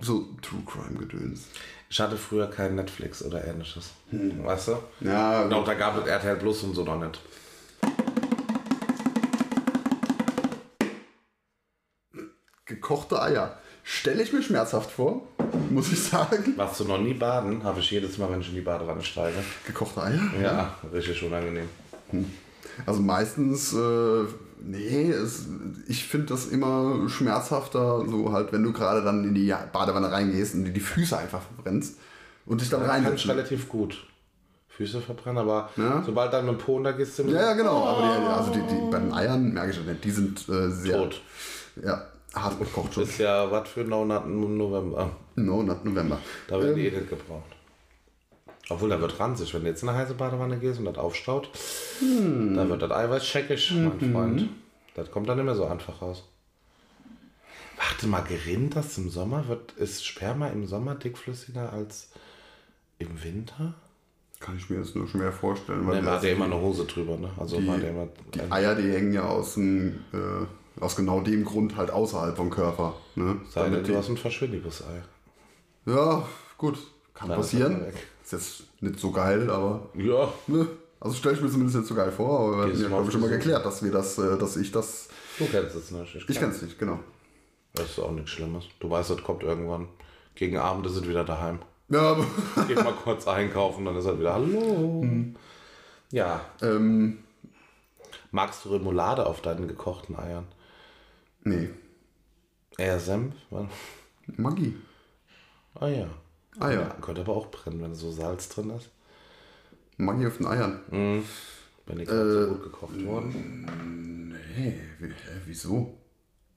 so True Crime Gedöns. Ich hatte früher kein Netflix oder ähnliches. Weißt du? Ja, Genau, da gab es RTL Plus und so noch nicht. gekochte Eier. Stelle ich mir schmerzhaft vor, muss ich sagen. Warst du noch nie baden? Habe ich jedes Mal, wenn ich in die Badewanne steige. Gekochte Eier? Ja, richtig unangenehm. Also meistens, äh, nee, es, ich finde das immer schmerzhafter, so halt, wenn du gerade dann in die Badewanne reingehst und dir die Füße einfach verbrennst und dich dann Da kann ich reinsetzt. relativ gut Füße verbrennen, aber Ja. sobald dann mit dem Po und da gehst du mit Ja, ja, genau. Aber die, also die, die, bei den Eiern merke ich das nicht. Die sind äh, sehr tot. Ja, hart gekocht schon. Ist ja was für No im November. No, not November. Da wird die eh nicht gebraucht. Obwohl, da wird ranzig. Wenn du jetzt in eine heiße Badewanne gehst und das aufstaut, da wird das Eiweiß checkig, mein Freund. Das kommt dann nicht mehr so einfach raus. Warte mal, gerinnt das im Sommer? Wird, ist Sperma im Sommer dickflüssiger als im Winter? Kann ich mir jetzt nur schwer vorstellen. Weil Ne, man hat ja immer eine Hose drüber, ne? Also war der immer. die Eier, die hängen ja aus, dem, äh, aus genau dem Grund halt außerhalb vom Körper. Ne? Sei denn, du die- hast ein Verschwindiges-Ei. ja, gut. Kann ist passieren. Ist jetzt nicht so geil, aber. Ja. Ne? Also stelle ich mir zumindest nicht so geil vor, aber wir Gehst ja, glaube ich, schon mal geklärt, dass wir das, äh, dass ich das. Du kennst es nicht. Ich kenn- kenne es nicht, genau. Das ist auch nichts Schlimmes. Du weißt, das kommt irgendwann. Gegen Abend ist es wieder daheim. Ja, aber. <laughs> Geht mal kurz einkaufen, dann ist er wieder Hallo. Ja. ähm, Magst du Remoulade auf deinen gekochten Eiern? nee. Eher Senf? Magie. Ah ja. Ah ja. Könnte aber auch brennen, wenn so Salz drin ist. Magie auf den Eiern. Wenn die gerade so gut gekocht wurden. Nee, wieso?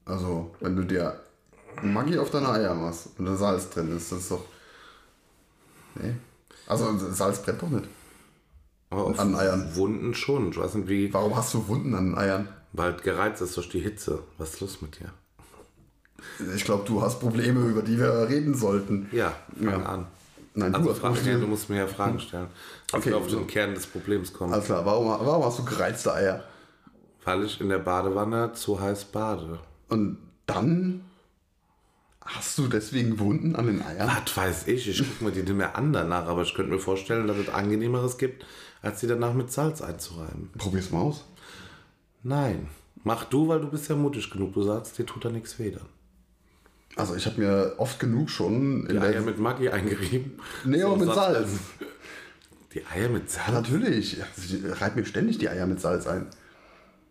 Also, wenn du dir Maggi auf deine Eier machst und da Salz drin ist, das ist doch. Nee. Also, Salz brennt doch nicht. Aber auf An Eiern. Wunden schon. Ich weiß nicht wie. Warum hast du Wunden an den Eiern? Weil gereizt ist durch die Hitze. Was ist los mit dir? Ich glaube, du hast Probleme, über die wir reden sollten. Ja, fang Ja. an. Nein, Also du Fragen, ja, Probleme. du musst mir ja Fragen stellen. Dass Okay, wir auf so. den Kern des Problems kommen. Alles klar, warum, warum hast du gereizte Eier? Weil ich in der Badewanne zu heiß bade. Und dann Hast du deswegen Wunden an den Eiern? Was weiß ich, ich gucke mir die nicht mehr an danach, aber ich könnte mir vorstellen, dass es angenehmeres gibt, als die danach mit Salz einzureiben. Probier's mal aus. Nein. Mach du, weil du bist ja mutig genug. Du sagst, dir tut da nichts weh dann. Also ich habe mir oft genug schon in Die. Eier mit Maggi eingerieben. nee, aber So mit Satz- Salz. Die Eier mit Ja, Salz? natürlich. Also Ich reibe mir ständig die Eier mit Salz ein.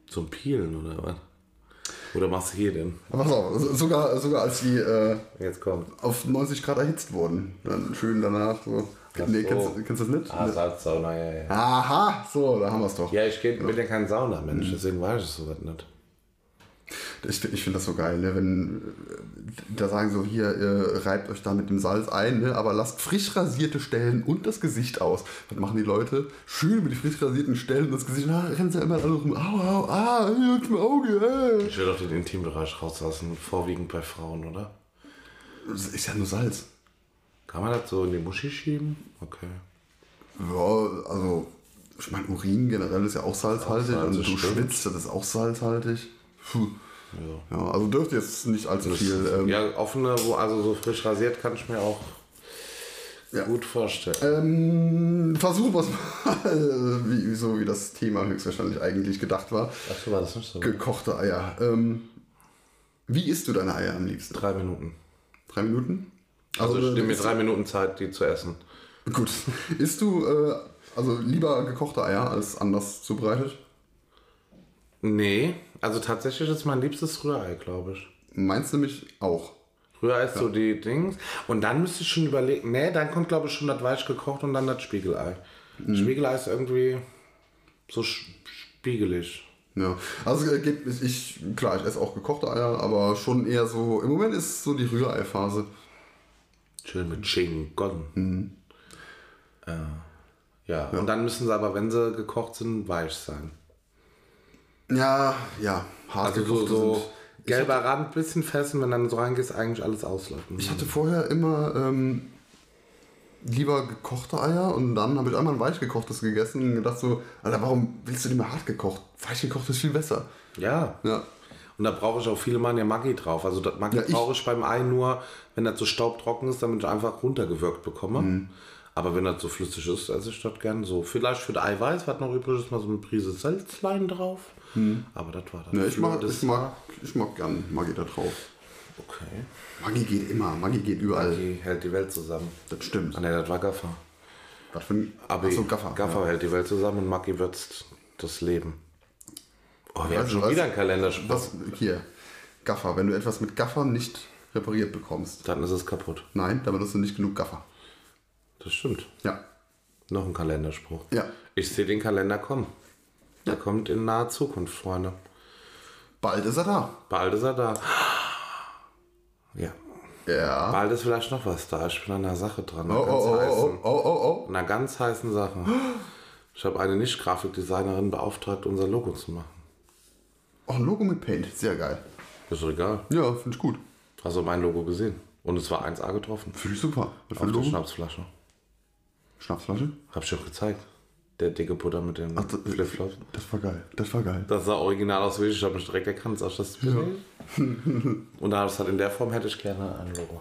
Zum Peelen oder was? Oder machst du hier denn? Aber so- sogar, sogar als die äh, Jetzt kommt. auf 90 Grad erhitzt wurden. Dann schön danach so. nee, so. kennst, du- kennst du das nicht? Ah, Salzsauna, ja, ja. Aha, so, da haben wir es doch. Ja, ich geh, bin ja kein Saunamensch, deswegen weiß ich sowas nicht. Ich, ich finde das so geil, ne? wenn da sagen so, hier, äh, reibt euch da mit dem Salz ein, ne? aber lasst frisch rasierte Stellen und das Gesicht aus. Was machen die Leute? Schön mit den frisch rasierten Stellen und das Gesicht, ah, rennen sie immer alle rum, au, au, ah, hier hat's mein Auge, äh. Ich will doch den Intimbereich rauslassen, vorwiegend bei Frauen, oder? Das ist ja nur Salz. Kann man das so in die Muschi schieben? Okay. Ja, also, ich meine, Urin generell ist ja auch salzhaltig Salz, und du stimmt. schwitzt, das ist auch salzhaltig. Puh. Ja. Ja, also dürft jetzt nicht allzu viel. Ähm, Ja, offene, wo also so frisch rasiert, kann ich mir auch Ja. gut vorstellen. Ähm, versuchen wir es mal, <laughs> wie, so wie das Thema höchstwahrscheinlich eigentlich gedacht war. Achso, war das nicht so? Gekochte Eier. Ähm, wie isst du deine Eier am liebsten? Drei Minuten. Drei Minuten? Also, ich nehme mir drei Minuten Zeit, die zu essen. Gut. <laughs> Isst du äh, also lieber gekochte Eier als anders zubereitet? Nee, also tatsächlich ist mein liebstes Rührei, glaube ich. Meinst du mich auch? Rührei ist so die Dings. Und dann müsste ich schon überlegen. Nee, dann kommt, glaube ich, schon das weich gekocht und dann das Spiegelei. Spiegelei ist irgendwie so spiegelig. Ja, also äh, geht- ich, klar, ich esse auch gekochte Eier, aber schon eher so, im Moment ist so die Rührei-Phase. Schön mit Schinken. Äh, ja. und dann müssen sie aber, wenn sie gekocht sind, weich sein. Ja, ja, hart Also so, so sind. gelber Rand, bisschen fest und wenn dann so reingehst, eigentlich alles auslaufen. Ich hatte vorher immer ähm, lieber gekochte Eier und dann habe ich einmal ein weich gekochtes gegessen und gedacht so, Alter, warum willst du nicht mehr hart gekocht? Weich gekocht ist viel besser. Ja. Ja. Und da brauche ich auch viele Mal ja Maggi drauf. Also das Maggi Ja, ich- brauche ich beim Ei nur, wenn das so staubtrocken ist, damit ich einfach runtergewirkt bekomme. Mhm. Aber wenn das so flüssig ist, esse ich das gern so. Vielleicht für das Eiweiß, was noch übrig ist, mal so eine Prise Salzlein drauf. Aber das war dann. Mhm. Ja, ich, mag, das- ich, mag, ich mag gern Maggi da drauf. Okay. Maggi geht immer, Maggi geht überall. Die hält die Welt zusammen. Das stimmt. Ah ne, das war Gaffer. Was für ein Aber Achso, Gaffer. Gaffer Ja. hält die Welt zusammen und Maggi würzt das Leben. Oh, wir haben schon was- wieder einen Kalender. Was, hier, Gaffer. Wenn du etwas mit Gaffer nicht repariert bekommst, Dann ist es kaputt. nein, dann benutzt du nicht genug Gaffer. Das stimmt. Ja. Noch ein Kalenderspruch. Ja. Ich sehe den Kalender kommen. Der kommt in naher Zukunft, Freunde. Bald ist er da. Bald ist er da. Ja. Ja. Bald ist vielleicht noch was da. Ich bin an einer Sache dran. Oh, Einer oh, ganz oh, oh, heißen, oh, oh, oh. einer ganz heißen Sache. Ich habe eine Nicht-Grafikdesignerin beauftragt, unser Logo zu machen. Oh, ein Logo mit Paint. Sehr geil. Ist doch egal. Ja, finde ich gut. Hast du mein Logo gesehen? Und es war 1A getroffen. Finde ich super. Was Auf der? Schnapsflasche. Schnapsflasche? Hab ich doch gezeigt. Der dicke Butter mit den Ach, das- Flipflops. Das war geil. Das war geil. Das sah original aus, wie ich habe mich direkt erkannt. Sag ich, das ist Und habe ich gesagt, in der Form hätte ich gerne ein Logo.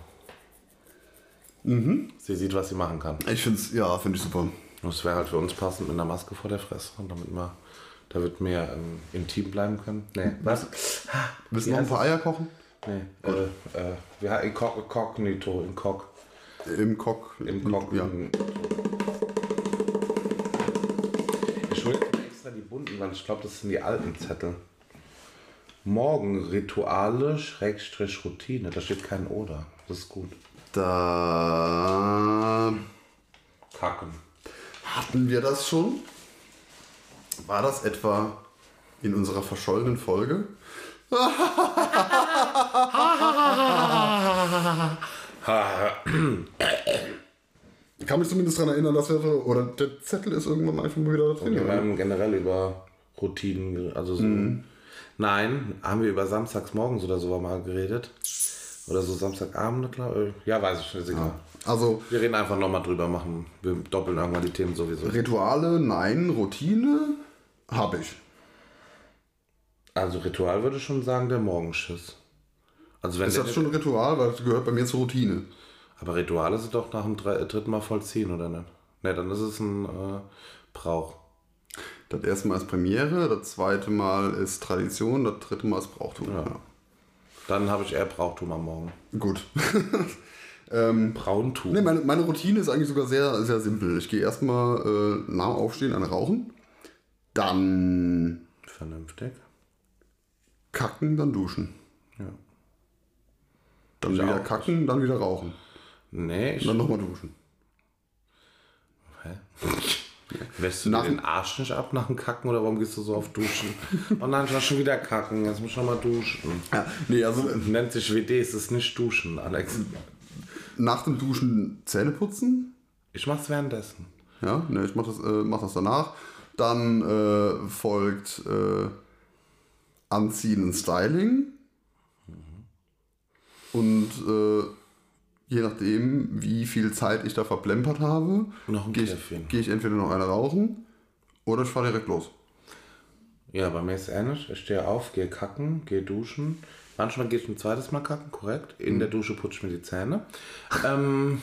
Mhm. Sie sieht, was sie machen kann. Ich finde es, ja, finde ich super. Es wäre halt für uns passend mit einer Maske vor der Fresse. Und damit wir, damit wir ähm, intim bleiben können. Nee, was? Willst du noch ein paar Eier kochen? Nee, äh, äh, wir haben Inkognito, Inkog. Im Kock. Im Kock. Ja. Ich extra die bunten, weil ich glaube, das sind die alten Zettel. Morgenrituale, Schrägstrich Routine. Da steht kein Oder. Das ist gut. Da Kacken. hatten wir das schon. War das etwa in unserer verschollenen Folge? <laughs> Ich kann mich zumindest daran erinnern, dass wir oder der Zettel ist irgendwann einfach mal wieder da drin. Wir haben generell über Routinen, also so. Nein, haben wir über Samstagsmorgens oder so mal geredet. Oder so Samstagabend, glaube ich. Ja, weiß ich nicht, ist egal. Also Wir reden einfach nochmal drüber, machen. Wir doppeln irgendwann die Themen sowieso. Rituale, nein, Routine habe ich. Also Ritual würde ich schon sagen, der Morgenschiss. Also wenn Ist das schon ein Ritual, weil das gehört bei mir zur Routine. Aber Rituale sind doch nach dem drei, dritten Mal vollziehen, oder nicht? Ne, dann ist es ein äh, Brauch. Das erste Mal ist Premiere, das zweite Mal ist Tradition, das dritte Mal ist Brauchtum. Ja. Dann habe ich eher Brauchtum am Morgen. Gut. <laughs> Brauntum. Nee, meine, meine Routine ist eigentlich sogar sehr, sehr simpel. Ich gehe erstmal äh, dem Aufstehen an Rauchen, dann Vernünftig. kacken, dann duschen. Ja. Dann Ich wieder auch. kacken, dann wieder rauchen. Nee, ich. Und dann nochmal duschen. Hä? <laughs> Wäschst du Nach- den Arsch nicht ab nach dem Kacken oder warum gehst du so oft duschen? Oh nein, ich war schon wieder kacken, jetzt muss ich noch mal duschen. Ja, nee, also äh, Nennt sich WD, es ist nicht duschen, Alex. nach dem Duschen Zähne putzen. Ich mach's währenddessen. Ja, ne, ich mach das, äh, mach das danach. Dann äh, folgt äh, Anziehen und Styling. Und äh, je nachdem, wie viel Zeit ich da verplempert habe, gehe ich, geh ich entweder noch eine rauchen oder ich fahre direkt los. Ja, bei mir ist es ähnlich. Ich stehe auf, gehe kacken, gehe duschen. Manchmal gehe ich ein zweites Mal kacken, korrekt. In der Dusche putze ich mir die Zähne. Ähm,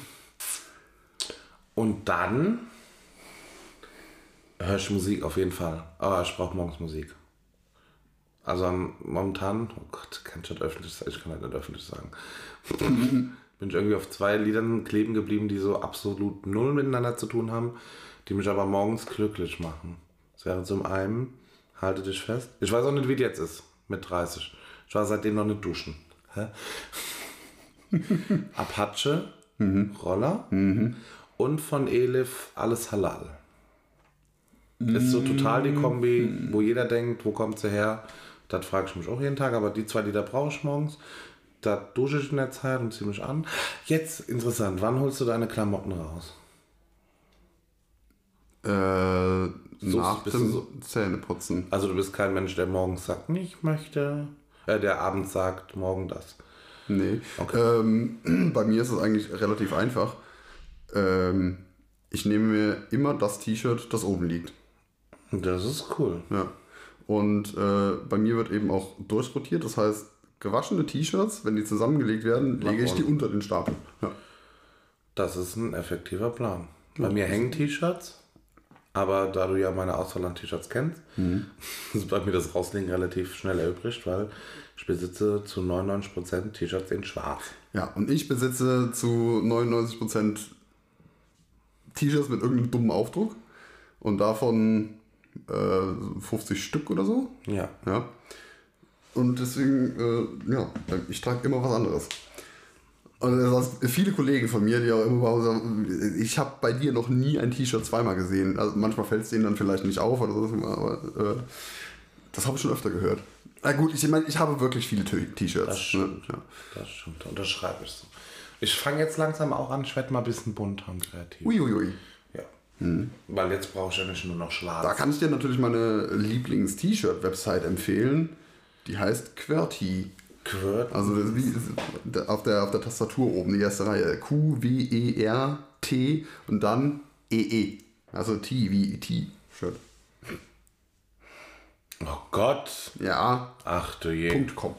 und dann höre ich Musik auf jeden Fall. Aber ich brauche morgens Musik. Also momentan, oh Gott, kann ich das öffentlich sagen? Ich kann das nicht öffentlich sagen. <laughs> Bin ich irgendwie auf zwei Liedern kleben geblieben, die so absolut null miteinander zu tun haben, die mich aber morgens glücklich machen. Das wäre zum einen, halte dich fest. Ich weiß auch nicht, wie es jetzt ist, mit 30. Ich war seitdem noch nicht duschen. <laughs> Apache, Roller und von Elif alles halal. Ist so total die Kombi, wo jeder denkt, wo kommt sie her? Das frage ich mich auch jeden Tag, aber die zwei Lieder brauche ich morgens. Da dusche ich in der Zeit und ziehe mich an. Jetzt interessant, wann holst du deine Klamotten raus? Äh, nach bist du dem so- Zähneputzen. Also du bist kein Mensch, der morgens sagt, ich möchte, äh, der abends sagt, morgen das. Nee. Ähm, <clears throat> bei mir ist es eigentlich relativ einfach. Ähm, ich nehme mir immer das T-Shirt, das oben liegt. Das ist cool. Ja. Und äh, bei mir wird eben auch durchrotiert. Das heißt, gewaschene T-Shirts, wenn die zusammengelegt werden, lege ich die unter den Stapel. Ja. Das ist ein effektiver Plan. Bei mir hängen T-Shirts, aber da du ja meine Auswahl an T-Shirts kennst, <laughs> ist bei mir das Rauslegen relativ schnell erübrigt, weil ich besitze zu 99% T-Shirts in schwarz. ja, und ich besitze zu 99% T-Shirts mit irgendeinem dummen Aufdruck. Und davon äh, 50 Stück oder so. Ja. Ja. Und deswegen, äh, ja, ich trage immer was anderes. Und das heißt, viele Kollegen von mir, die auch immer sagen, ich habe bei dir noch nie ein T-Shirt zweimal gesehen. Also manchmal fällt es denen dann vielleicht nicht auf oder so, aber äh, das habe ich schon öfter gehört. Na gut, ich meine, ich habe wirklich viele T-Shirts. Das stimmt. Ne? Ja. Das stimmt. Und das schreibe ich so. Ich fange jetzt langsam auch an, ich werde mal ein bisschen bunter und kreativ. Uiuiui. Ja. Weil jetzt brauche ich ja nicht nur noch schwarz. Da kann ich dir natürlich meine Lieblings-T-Shirt-Website empfehlen. Die heißt QWERTY. Quirt. Also das ist wie auf der, auf der Tastatur oben, die erste Reihe. Q-W-E-R-T und dann E-E. Also T wie T-Shirt. Oh Gott. Ja, Ach du je. Punkt .com.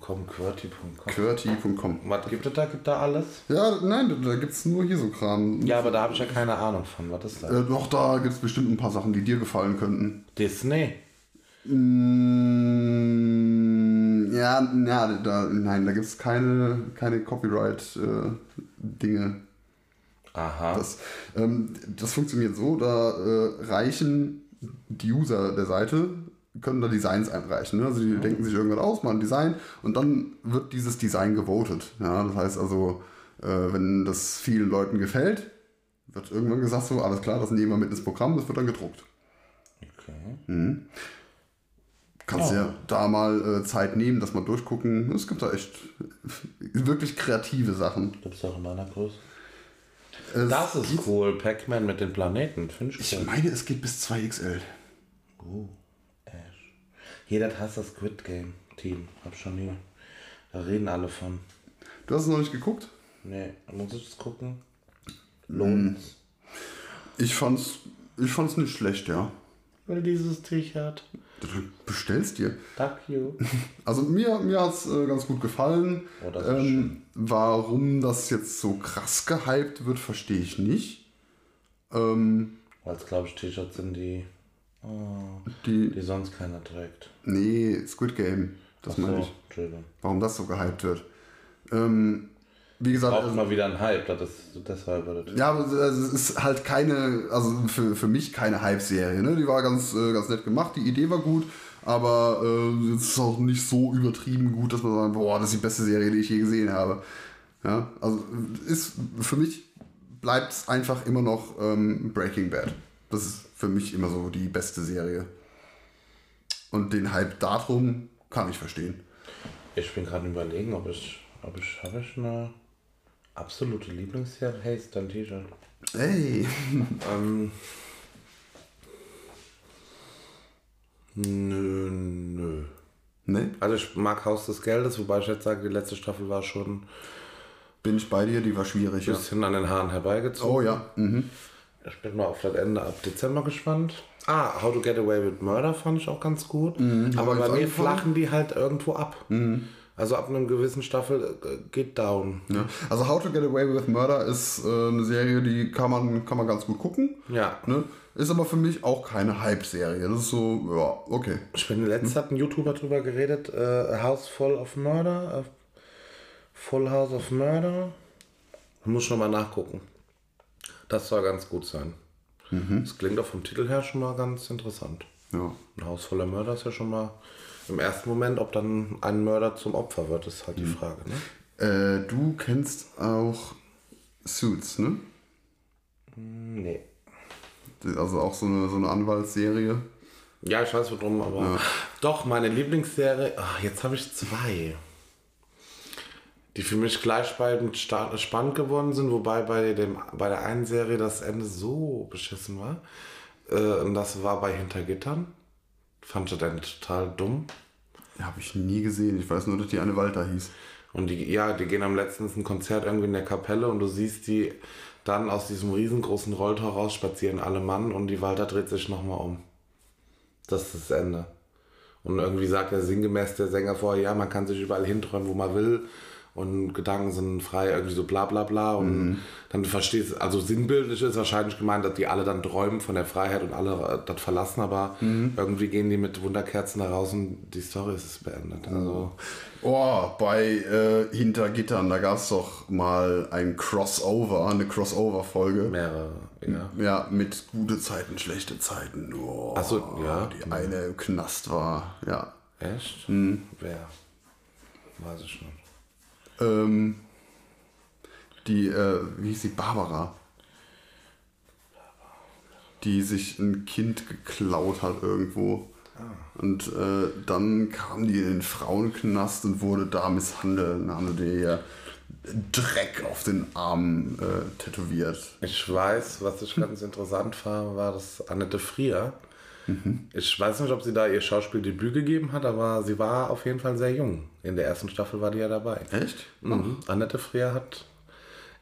.com, QWERTY.com. QWERTY.com. Was gibt es da? Gibt da alles? Ja, nein, da, da gibt es nur hier so Kram. Ja, aber da habe ich ja keine Ahnung von. Was ist das? Äh, doch, da gibt es bestimmt ein paar Sachen, die dir gefallen könnten. Disney. Mm, ja, ja da, nein, da gibt es keine, keine Copyright-Dinge. Aha. Das, ähm, das funktioniert so, da äh, reichen die User der Seite, können da Designs einreichen. Ne? Also die denken sich irgendwas aus, machen ein Design und dann wird dieses Design gewotet. Ja? Das heißt also, äh, wenn das vielen Leuten gefällt, wird irgendwann gesagt so, alles klar, das nehmen wir mit ins Programm, das wird dann gedruckt. okay. Kannst Ja. ja da mal äh, Zeit nehmen, das mal durchgucken. Es gibt da echt wirklich kreative Sachen. Gibt's auch in meiner Größe. Es Das ist geht- cool. Pac-Man mit den Planeten. Finde ich Ich cool. meine, es geht bis 2XL. Uh, Ash. Jeder hasst das Squid Game Team. Hab schon nie. Da reden alle von. Du hast es noch nicht geguckt? Nee, muss ich das gucken? Lohnt's. Ich fand's, ich fand's nicht schlecht, ja. Will dieses T-Shirt. Du bestellst dir. Fuck you. <laughs> Also mir, mir hat es äh, ganz gut gefallen. Oh, das ähm, warum das jetzt so krass gehypt wird, verstehe ich nicht. Ähm, Weil es, glaube ich, T-Shirts sind, die, oh, die. die sonst keiner trägt. Nee, Squid Game. Das Ach so, meine ich. Entschuldigung. Warum das so gehypt wird. Ähm, wie gesagt, Braucht also, mal wieder einen Hype, das deshalb es. ja, aber es ist halt keine, also für, für mich keine Hype-Serie. Ne? Die war ganz, äh, ganz nett gemacht, die Idee war gut, aber äh, es ist auch nicht so übertrieben gut, dass man sagt, boah, das ist die beste Serie, die ich je gesehen habe. Ja, also ist für mich bleibt es einfach immer noch ähm, Breaking Bad. Das ist für mich immer so die beste Serie. Und den Hype darum kann ich verstehen. Ich bin gerade überlegen, ob ich, ob ich, habe ich eine absolute Lieblingsserie? Hey, ist dein T-Shirt. Hey! <laughs> Ähm. Nö, nö. Ne? Also ich mag Haus des Geldes, wobei ich jetzt sage, die letzte Staffel war schon ein Bin ich bei dir, die war schwierig, ja. bisschen an den Haaren herbeigezogen. Oh ja. Mhm. Ich bin mal auf das Ende ab Dezember gespannt. Ah, How to Get Away with Murder fand ich auch ganz gut. hab Aber bei mir flachen die halt irgendwo ab. Also ab einer gewissen Staffel äh, geht down. Ja. Also How to Get Away with Murder ist äh, eine Serie, die kann man, kann man ganz gut gucken. Ja. Ne? Ist aber für mich auch keine Hype-Serie. Das ist so, ja, okay. Ich bin letztens hat ein YouTuber drüber geredet, äh, A House Full of Murder. Äh, Full House of Murder. Muss schon mal nachgucken. Das soll ganz gut sein. Das klingt auch vom Titel her schon mal ganz interessant. Ja. Ein Haus voller Mörder ist ja schon mal im ersten Moment, ob dann ein Mörder zum Opfer wird, ist halt die Frage. Ne? Äh, du kennst auch Suits, ne? Nee. Also auch so eine, so eine Anwaltsserie. Ja, ich weiß worum, aber. Doch, meine Lieblingsserie. Ach, jetzt habe ich zwei. Die für mich gleichbleibend spannend geworden sind, wobei bei, dem, bei der einen Serie das Ende so beschissen war. Äh, und das war bei Hintergittern. Fand ich dann total dumm. Habe ich nie gesehen. Ich weiß nur, dass die eine Walter hieß. Und die, ja, die gehen am letzten ein Konzert irgendwie in der Kapelle und du siehst die dann aus diesem riesengroßen Rolltor raus spazieren alle Mann und die Walter dreht sich nochmal um. Das ist das Ende. Und irgendwie sagt er sinngemäß der Sänger vorher, ja, man kann sich überall hinträumen, wo man will. Und Gedanken sind frei, irgendwie so bla bla bla. Und dann verstehst du, also sinnbildlich ist wahrscheinlich gemeint, dass die alle dann träumen von der Freiheit und alle äh, das verlassen, aber irgendwie gehen die mit Wunderkerzen da raus und die Story ist beendet. Also, Oh, bei äh, Hintergittern, da gab es doch mal ein Crossover, eine Crossover-Folge. mehrere, ja. Ja, mit gute Zeiten, schlechte Zeiten. Oh, Ach so, ja. Die eine im Knast war, ja. Echt? Wer? Weiß ich nicht. Ähm, die, äh, wie hieß sie? Barbara. Die sich ein Kind geklaut hat irgendwo. Und äh, dann kam die in den Frauenknast und wurde da misshandelt. Dann haben sie ihr Dreck auf den Arm äh, tätowiert. Ich weiß, was ich ganz interessant fand, war das Annette Frier. Ich weiß nicht, ob sie da ihr Schauspieldebüt gegeben hat, aber sie war auf jeden Fall sehr jung. In der ersten Staffel war die ja dabei. Echt? Mhm. Annette Frier hat,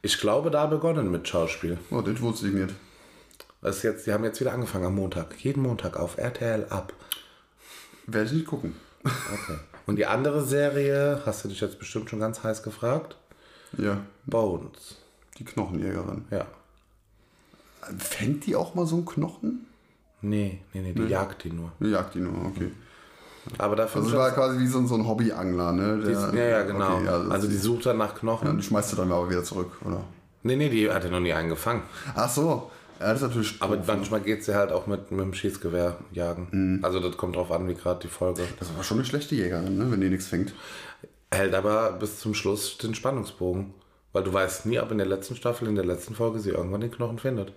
ich glaube, da begonnen mit Schauspiel. Oh, das wusste ich nicht. Das jetzt, die haben jetzt wieder angefangen am Montag. Jeden Montag auf RTL ab. Werde ich nicht gucken. Okay. Und die andere Serie, hast du dich jetzt bestimmt schon ganz heiß gefragt? Ja, Bones. die Knochenjägerin. Ja. Fängt die auch mal so einen Knochen? Nee, nee, nee, die jagt die nur. Die jagt die nur, okay. Aber dafür Also war quasi wie so, ein- so ein Hobbyangler, ne? Der, ja, ja, genau. Okay, das- also die sucht dann nach Knochen. ja, die schmeißt du dann aber wieder zurück, oder? Nee, nee, die hat ja noch nie einen gefangen. Ach so, ja, das ist natürlich Aber doof. manchmal geht sie halt auch mit, mit dem Schießgewehr jagen. Also das kommt drauf an, wie gerade die Folge. Das war schon eine schlechte Jägerin, ne? wenn die nichts fängt. Hält aber bis zum Schluss den Spannungsbogen. Weil du weißt nie, ob in der letzten Staffel, in der letzten Folge sie irgendwann den Knochen findet.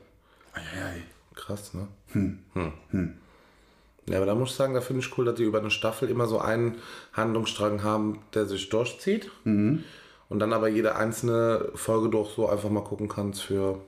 Eieiei. Krass, ne? Hm. Ja, aber da muss ich sagen, da finde ich cool, dass die über eine Staffel immer so einen Handlungsstrang haben, der sich durchzieht. Und dann aber jede einzelne Folge doch so einfach mal gucken kannst für.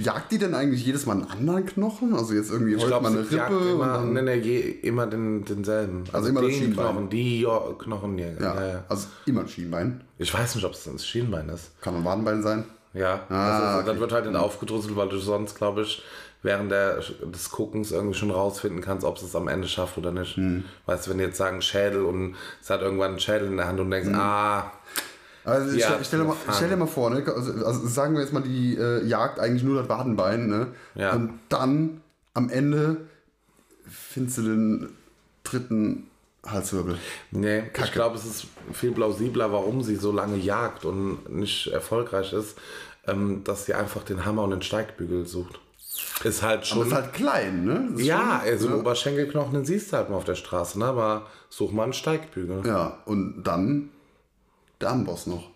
Jagt die denn eigentlich jedes Mal einen anderen Knochen? Also jetzt irgendwie Ich heute glaube, mal eine Rippe immer, dann, nee, nee, immer den, denselben. Also, immer das den Schienbein. Knochen, die Knochen. Ja, ja, ja. Also immer ein Schienbein. Ich weiß nicht, ob es das Schienbein ist. Kann ein Wadenbein sein. Ja, Ah, das, ist, das okay. wird halt nicht aufgedröselt, weil du sonst, glaube ich, während der, des Guckens irgendwie schon rausfinden kannst, ob es es am Ende schafft oder nicht. Weißt du, wenn die jetzt sagen Schädel und es hat irgendwann einen Schädel in der Hand und denkst, ah, Also ich, stell, stell, dir mal, stell dir mal vor, ne? also, also sagen wir jetzt mal, die äh, jagt eigentlich nur das Wadenbein, ne? Ja. Und dann am Ende findest du den dritten Halswirbel. Nee, ich glaube, es ist viel plausibler, warum sie so lange jagt und nicht erfolgreich ist, ähm, dass sie einfach den Hammer und den Steigbügel sucht. Ist halt Aber schon. ist halt klein, ne? Ist ja, schon, also einen Oberschenkelknochen, den siehst du halt mal auf der Straße, ne? aber such mal einen Steigbügel. Ja, und dann der Amboss noch.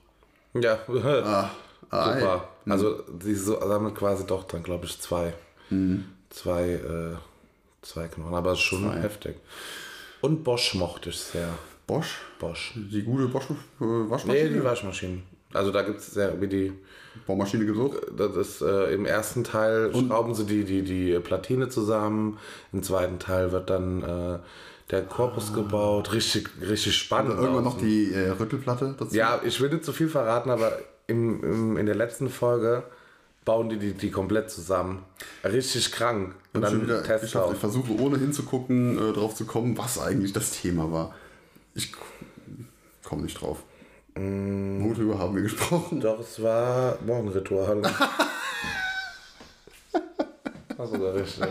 Ja, <laughs> Ah, ah, ey. super. Also sie so, sammelt quasi doch dann, glaube ich, zwei. Mhm. Zwei, äh, zwei Knochen, aber ist schon heftig. Und Bosch mochte ich sehr. Bosch? Bosch. Die gute Bosch äh, Nee, Waschmaschine? die Waschmaschinen. Also da gibt es sehr, wie die, Baumaschine gesucht? das ist äh, im ersten Teil schrauben sie die, die, die Platine zusammen, im zweiten Teil wird dann äh, der Korpus gebaut, richtig, richtig spannend. Ah. Irgendwann auch. noch die äh, Rüttelplatte dazu? Ja, ich will nicht zu viel verraten, aber im, im, in der letzten Folge bauen die die, die komplett zusammen. Richtig krank. Und Ich hab schon dann wieder Test geschafft. auch. Ich versuche ohne hinzugucken, äh, drauf zu kommen, was eigentlich das Thema war. Ich komme nicht drauf. Mm. Worüber haben wir gesprochen? Doch, es war Morgenritual. war sogar richtig.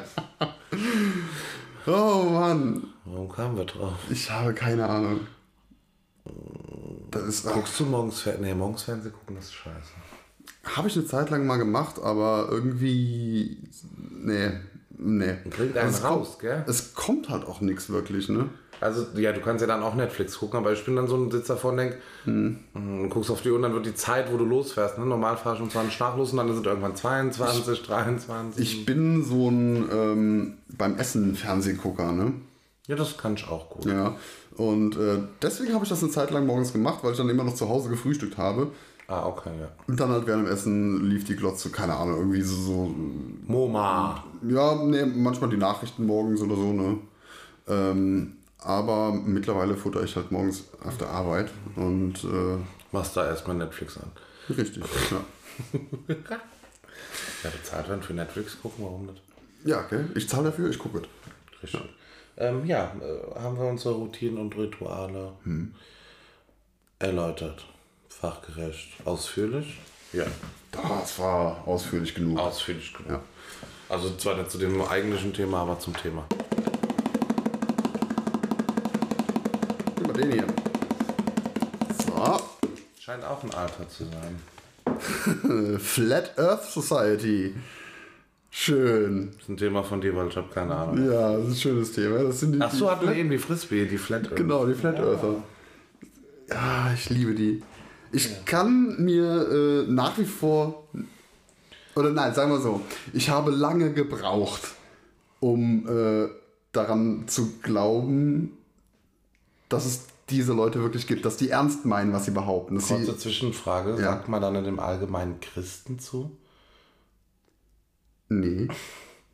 Oh Mann, Warum kamen wir drauf? ich habe keine Ahnung. Das ist, Guckst du morgens Fernsehen? Nee, morgens Fernsehen gucken, das ist scheiße. habe ich eine Zeit lang mal gemacht, aber irgendwie, nee, nee. Bringt einen es raus, kommt, gell? Es kommt halt auch nichts wirklich, ne? Also, ja, du kannst ja dann auch Netflix gucken, aber ich bin dann so ein Sitzer davor und denk, Hm. guckst auf die Uhr und dann wird die Zeit, wo du losfährst. Ne? Normal fahre ich um 20 nach los und dann sind irgendwann 22, 23. Ich bin so ein ähm, beim Essen Fernsehgucker, ne? ja, das kann ich auch gut. Ja. Und äh, deswegen habe ich das eine Zeit lang morgens gemacht, weil ich dann immer noch zu Hause gefrühstückt habe. Ah, okay, ja. Und dann halt während dem Essen lief die Glotze, keine Ahnung, irgendwie so, so MoMA. ja, nee, manchmal die Nachrichten morgens oder so, ne? Ähm, aber mittlerweile futter ich halt morgens auf der Arbeit und äh, Machst da erstmal Netflix an. richtig, <laughs> ja. Ja, bezahlt werden für Netflix gucken, warum nicht? Ja, okay. Ich zahle dafür, ich gucke. Richtig. Ähm, ja, äh, haben wir unsere Routinen und Rituale erläutert. Fachgerecht. Ausführlich? Ja. Das war ausführlich genug. Ausführlich genug. Also zwar nicht zu dem eigentlichen Thema, aber zum Thema. Mal den hier. So. Scheint auch ein Alter zu sein. <laughs> Flat Earth Society. Schön. Das ist ein Thema von dir, weil ich habe keine Ahnung. Ja, das ist ein schönes Thema. Das sind die, Ach so, hatten wir eben die Frisbee, die Flat Earth. Genau, die Flat Earther. Ja, ich liebe die. Ich kann mir äh, nach wie vor. Oder nein, sagen wir so. Ich habe lange gebraucht, um äh, daran zu glauben, dass es diese Leute wirklich gibt, dass die ernst meinen, was sie behaupten. Dass Kurze sie, Zwischenfrage, Ja. sagt man dann in dem Allgemeinen Christen zu? nee.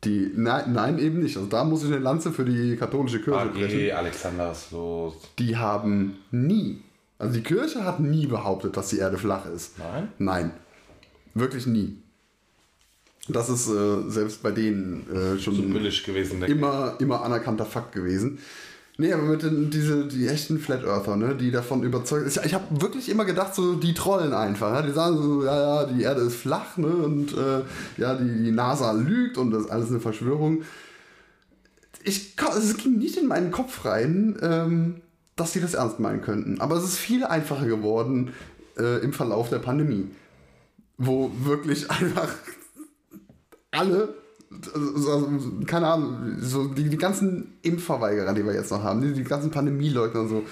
Die, nein, nein, eben nicht. Also da muss ich eine Lanze für die katholische Kirche brechen. AG, Alexander ist los. Die haben nie, also die Kirche hat nie behauptet, dass die Erde flach ist. Nein? Nein, wirklich nie. Das ist äh, selbst bei denen äh, schon So gewesen, der immer, immer anerkannter Fakt gewesen. Nee, aber mit den, diese, die echten Flat Earther, ne, die davon überzeugt Ich, ich habe wirklich immer gedacht, so, die trollen einfach. Ja? Die sagen so, ja, ja, die Erde ist flach, ne, und äh, ja, die, die NASA lügt und das ist alles eine Verschwörung. Ich, es ging nicht in meinen Kopf rein, ähm, dass sie das ernst meinen könnten. Aber es ist viel einfacher geworden äh, im Verlauf der Pandemie. Wo wirklich <laughs> einfach alle, also, also, keine Ahnung, so die, die ganzen Impfverweigerer, die wir jetzt noch haben, die, die ganzen Pandemieleugner und so,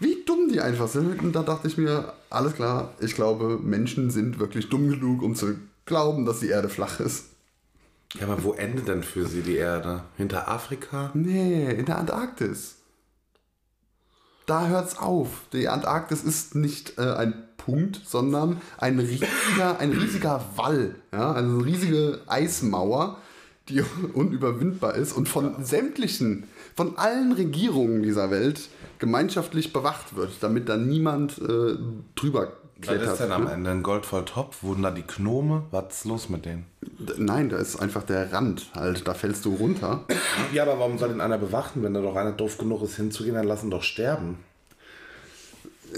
wie dumm die einfach sind. Und da dachte ich mir, alles klar, ich glaube, Menschen sind wirklich dumm genug, um zu glauben, dass die Erde flach ist. Ja, aber wo endet denn für sie die Erde? Hinter Afrika? Nee, in der Antarktis. Da hört's auf. Die Antarktis ist nicht äh, ein Punkt, sondern ein riesiger, ein riesiger Wall. Ja? Also eine riesige Eismauer, die <laughs> unüberwindbar ist und von sämtlichen, von allen Regierungen dieser Welt gemeinschaftlich bewacht wird, damit da niemand äh, drüber Was ist denn am Ende? Ein goldvoll Topf? Wurden da die Gnome? Was ist los mit denen? Nein, da ist einfach der Rand halt, da fällst du runter. Ja, aber warum soll denn einer bewachen? Wenn da doch einer doof genug ist hinzugehen, dann lassen doch sterben.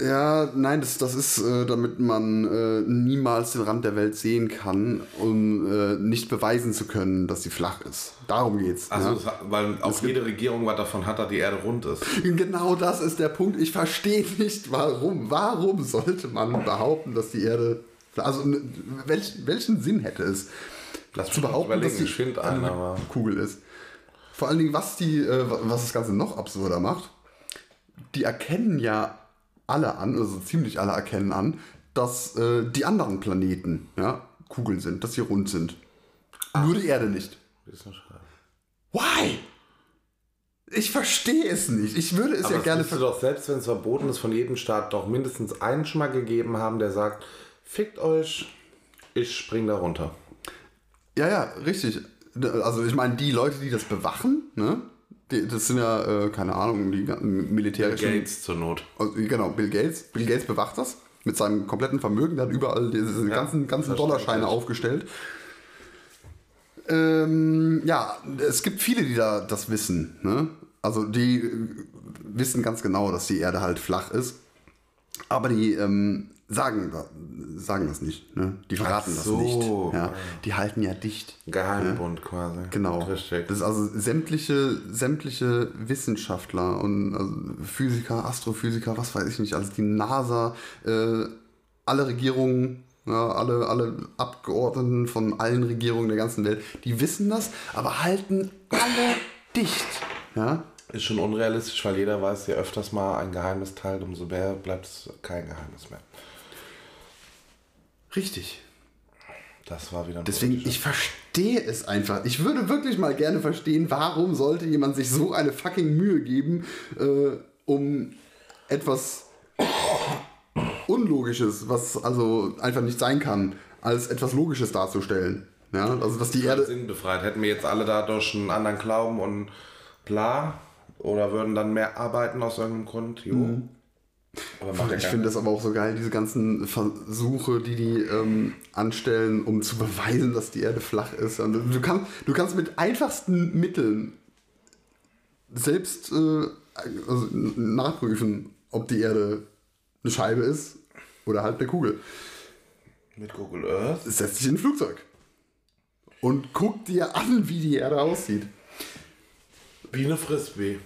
Ja, nein, das, das ist, äh, damit man äh, niemals den Rand der Welt sehen kann, um äh, nicht beweisen zu können, dass sie flach ist. Darum geht's. Also, ja? es- weil auch jede Regierung was davon hat, dass die Erde rund ist. <laughs> Genau das ist der Punkt. Ich verstehe nicht, warum. Warum sollte man behaupten, dass die Erde. Also, welch, welchen Sinn hätte es, Lass zu behaupten, dass die einen, eine aber. Kugel ist? Vor allen Dingen, was, die, äh, was das Ganze noch absurder macht, die erkennen ja alle an, also ziemlich alle erkennen an, dass äh, die anderen Planeten ja, Kugeln sind, dass sie rund sind. Nur die Erde nicht. Why? Ich verstehe es nicht. Ich würde es Aber ja gerne müsste doch, selbst wenn es verboten ist, von jedem Staat doch mindestens einen schon mal gegeben haben, der sagt, fickt euch, ich spring da runter. Ja, ja, richtig. Also ich meine, die Leute, die das bewachen, ne? Die, das sind ja, äh, keine Ahnung, die ganzen militärischen... Gates zur Not. Also, genau, Bill Gates. Bill Gates bewacht das mit seinem kompletten Vermögen. Der hat überall diese ganzen, ganzen das Dollarscheine stimmt. aufgestellt. Ähm, ja, es gibt viele, die da das wissen. Ne? Also die äh, wissen ganz genau, dass die Erde halt flach ist. Aber die ähm, sagen, sagen das nicht. Ne? Die verraten so. das nicht. Ja? Die halten ja dicht. Geheimbund quasi. Genau. Richtig. Das ist also sämtliche, sämtliche Wissenschaftler und also Physiker, Astrophysiker, was weiß ich nicht, also die NASA, äh, alle Regierungen, ja, alle, alle Abgeordneten von allen Regierungen der ganzen Welt, die wissen das, aber halten alle dicht. Ja? Ist schon unrealistisch, weil jeder weiß, je öfters mal ein Geheimnis teilt, umso mehr bleibt es kein Geheimnis mehr. Richtig. Das war wieder ein Deswegen, ich verstehe es einfach. Ich würde wirklich mal gerne verstehen, warum sollte jemand sich so eine fucking Mühe geben, äh, um etwas <coughs> Unlogisches, was also einfach nicht sein kann, als etwas Logisches darzustellen. Ja, also dass die Erde. Sinn befreit. Hätten wir jetzt alle dadurch einen anderen Glauben und bla, oder würden dann mehr arbeiten aus irgendeinem Grund, jo. Ja Ich finde das aber auch so geil, diese ganzen Versuche, die die ähm, anstellen, um zu beweisen, dass die Erde flach ist. Und du, kannst, du kannst mit einfachsten Mitteln selbst äh, also nachprüfen, ob die Erde eine Scheibe ist oder halt eine Kugel. Mit Google Earth. Setz dich in ein Flugzeug und guck dir an, wie die Erde aussieht. Wie eine Frisbee.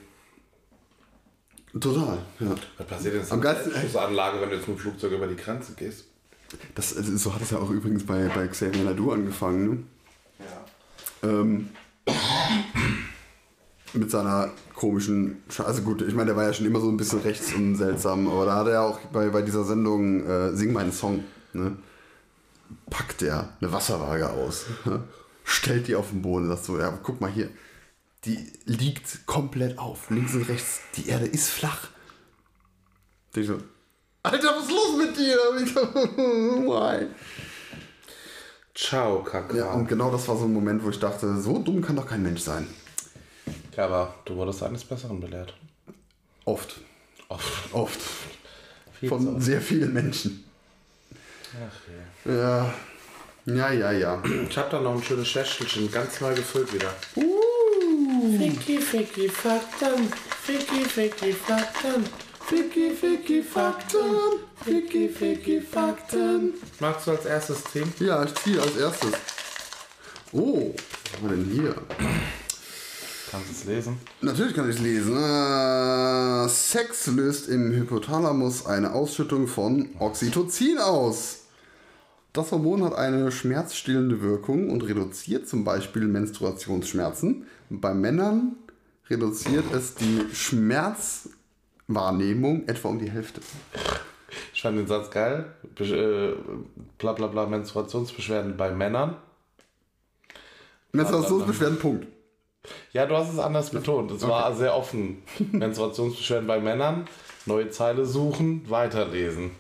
Total, ja. Was passiert denn Am geilsten- Anlage, wenn du jetzt mit dem Flugzeug über die Grenze gehst? Das, äh, so hat es ja auch übrigens bei, bei Xavier Nadu angefangen. Ne? Ja. Ähm, mit seiner komischen, Sche- also gut, ich meine, der war ja schon immer so ein bisschen rechts und seltsam, aber da hat er auch bei, bei dieser Sendung äh, Sing meinen Song, ne, packt er eine Wasserwaage aus, ne, stellt die auf den Boden, sagt so, ja, guck mal hier, die liegt komplett auf, links und rechts, die Erde ist flach. Ich so, Alter, was ist los mit dir? <laughs> Why? Ciao, Kacke. Ja, und genau das war so ein Moment, wo ich dachte, so dumm kann doch kein Mensch sein. Ja, aber du wurdest eines Besseren belehrt. Oft. Oft. Oft. Viel Von oft. sehr vielen Menschen. Ach je. Ja. Ja, ja, ja. Ich hab da noch ein schönes Schächtelchen, ganz neu gefüllt wieder. Uh. Ficky, ficky, Fakten. Ficky, ficky, Fakten. Ficky, ficky, Fakten. Ficky, ficky, Fakten. Magst du als erstes ziehen? Ja, ich ziehe als erstes. Oh, was haben wir denn hier? Kannst du es lesen? Natürlich kann ich es lesen. Äh, Sex löst im Hypothalamus eine Ausschüttung von Oxytocin aus. Das Hormon hat eine schmerzstillende Wirkung und reduziert zum Beispiel Menstruationsschmerzen. Bei Männern reduziert es die Schmerzwahrnehmung etwa um die Hälfte. Ich fand den Satz geil. Be äh, bla bla bla Menstruationsbeschwerden bei Männern. Menstruationsbeschwerden, Punkt. Ja, du hast es anders betont. Es war sehr offen. Menstruationsbeschwerden bei Männern, neue Zeile suchen, weiterlesen.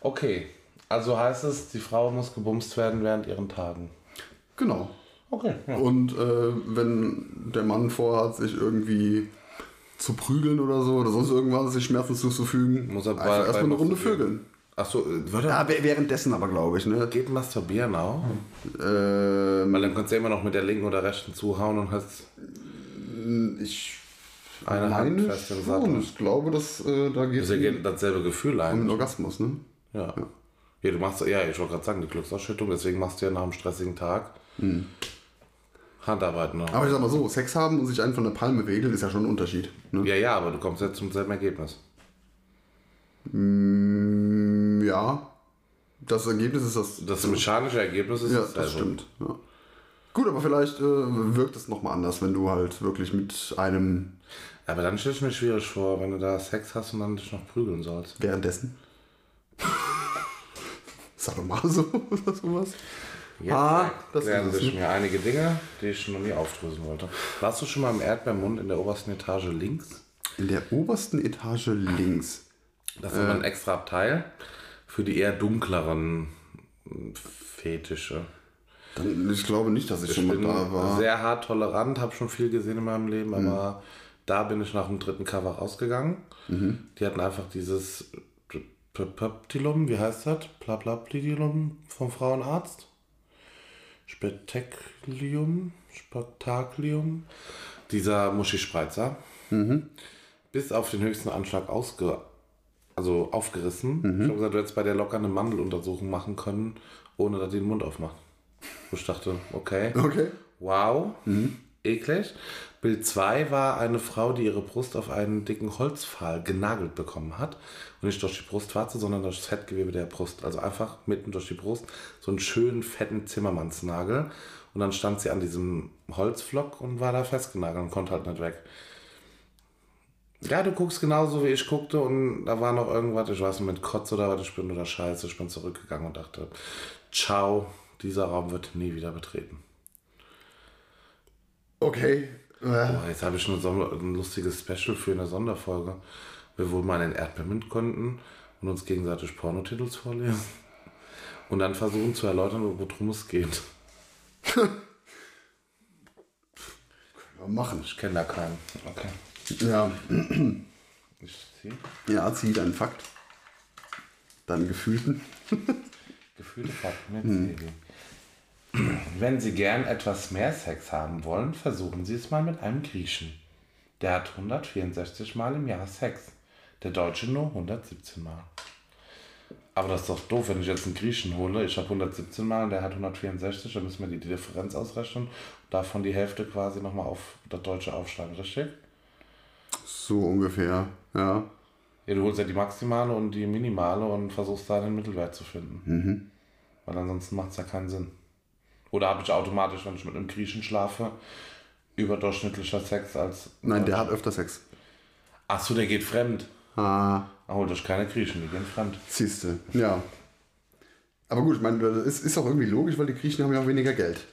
Okay, also heißt es, die Frau muss gebumst werden während ihren Tagen. Genau. Okay. Ja. Und äh, wenn der Mann vorhat, sich irgendwie zu prügeln oder so oder sonst irgendwas, sich Schmerzen zuzufügen, Muss er einfach bei- erstmal bei eine Runde vögeln. Achso, würde Ja, wär- währenddessen aber, glaube ich, ne? geht masturbieren auch? Ähm, Weil dann kannst du ja immer noch mit der linken oder rechten zuhauen und hast ich eine Hand fest im. Sattel. Ich glaube, dass äh, da geht es ergibt dasselbe Gefühl um ein. den Orgasmus, ne? Ja. ja. Du machst, ja, ich wollte gerade sagen, die Glücksausschüttung, deswegen machst du ja nach einem stressigen Tag Handarbeit noch. Aber ich sag mal so, Sex haben und sich einen von der Palme wedeln ist ja schon ein Unterschied. Ne? Ja, ja, aber du kommst jetzt zum selben Ergebnis. Mm, ja. Das Ergebnis ist das. Das mechanische Ergebnis ist ja, dasselbe. das stimmt. Ja. Gut, aber vielleicht äh, wirkt es nochmal anders, wenn du halt wirklich mit einem Aber dann stelle ich mir schwierig vor, wenn du da Sex hast und dann dich noch prügeln sollst. währenddessen. <laughs> Sag doch mal so <laughs> oder sowas. Jetzt Ah, das es, sich mir einige Dinge, die ich noch nie aufdröseln wollte. Warst du schon mal im Erdbeermund in der obersten Etage links? In der obersten Etage links. Das ist immer ein extra Abteil für die eher dunkleren Fetische. Dann, ich glaube nicht, dass ich, schon Ich mal bin da war. sehr hart tolerant, habe schon viel gesehen in meinem Leben, aber da bin ich nach dem dritten Cover rausgegangen. Die hatten einfach dieses Peptilum, wie heißt das? Plaplaplidilum vom Frauenarzt. Spektaklium, Spektaklium. Dieser Muschispreizer. Bis auf den höchsten Anschlag ausge also aufgerissen. Ich habe gesagt, du hättest bei der locker eine Mandeluntersuchung machen können, ohne dass die den Mund aufmacht. Wo ich dachte, okay. Okay. Wow, eklig. Bild 2 war eine Frau, die ihre Brust auf einen dicken Holzpfahl genagelt bekommen hat. Nicht durch die Brustwarze, sondern durch das Fettgewebe der Brust. Also einfach mitten durch die Brust so einen schönen, fetten Zimmermannsnagel. Und dann stand sie an diesem Holzflock und war da festgenagelt und konnte halt nicht weg. Ja, du guckst genauso wie ich guckte und da war noch irgendwas, ich weiß nicht, mit Kotz oder was ich bin oder Scheiße. Ich bin zurückgegangen und dachte, ciao, dieser Raum wird nie wieder betreten. Okay. Boah, jetzt habe ich nur so ein lustiges Special für eine Sonderfolge. Wir wohl mal in Erdbeermünd konnten und uns gegenseitig Pornotitels vorlesen. Und dann versuchen zu erläutern, worum es geht. ja, machen. Ich kenne da keinen. Okay. Ja. <clears throat> Ich zieh. ja, zieh deinen Fakt. Deinen Gefühlten. <laughs> Gefühlte Fakten mit Seele. Wenn Sie gern etwas mehr Sex haben wollen, versuchen Sie es mal mit einem Griechen. Der hat 164 Mal im Jahr Sex. Der Deutsche nur 117 Mal. Aber das ist doch doof, wenn ich jetzt einen Griechen hole. Ich habe 117 Mal und der hat 164, dann müssen wir die Differenz ausrechnen. Davon die Hälfte quasi nochmal auf das Deutsche aufschlagen, richtig? So ungefähr. Ja. Ja, du holst ja die maximale und die minimale und versuchst da den Mittelwert zu finden. Weil ansonsten macht es ja keinen Sinn. Oder habe ich automatisch, wenn ich mit einem Griechen schlafe, überdurchschnittlicher Sex als. Nein, der hat öfter Sex. Achso, der geht fremd. Ah, Ah, holt euch keine Griechen, die gehen fremd. siehste. Ja. Aber gut, ich meine, das ist, ist auch irgendwie logisch, weil die Griechen haben ja auch weniger Geld.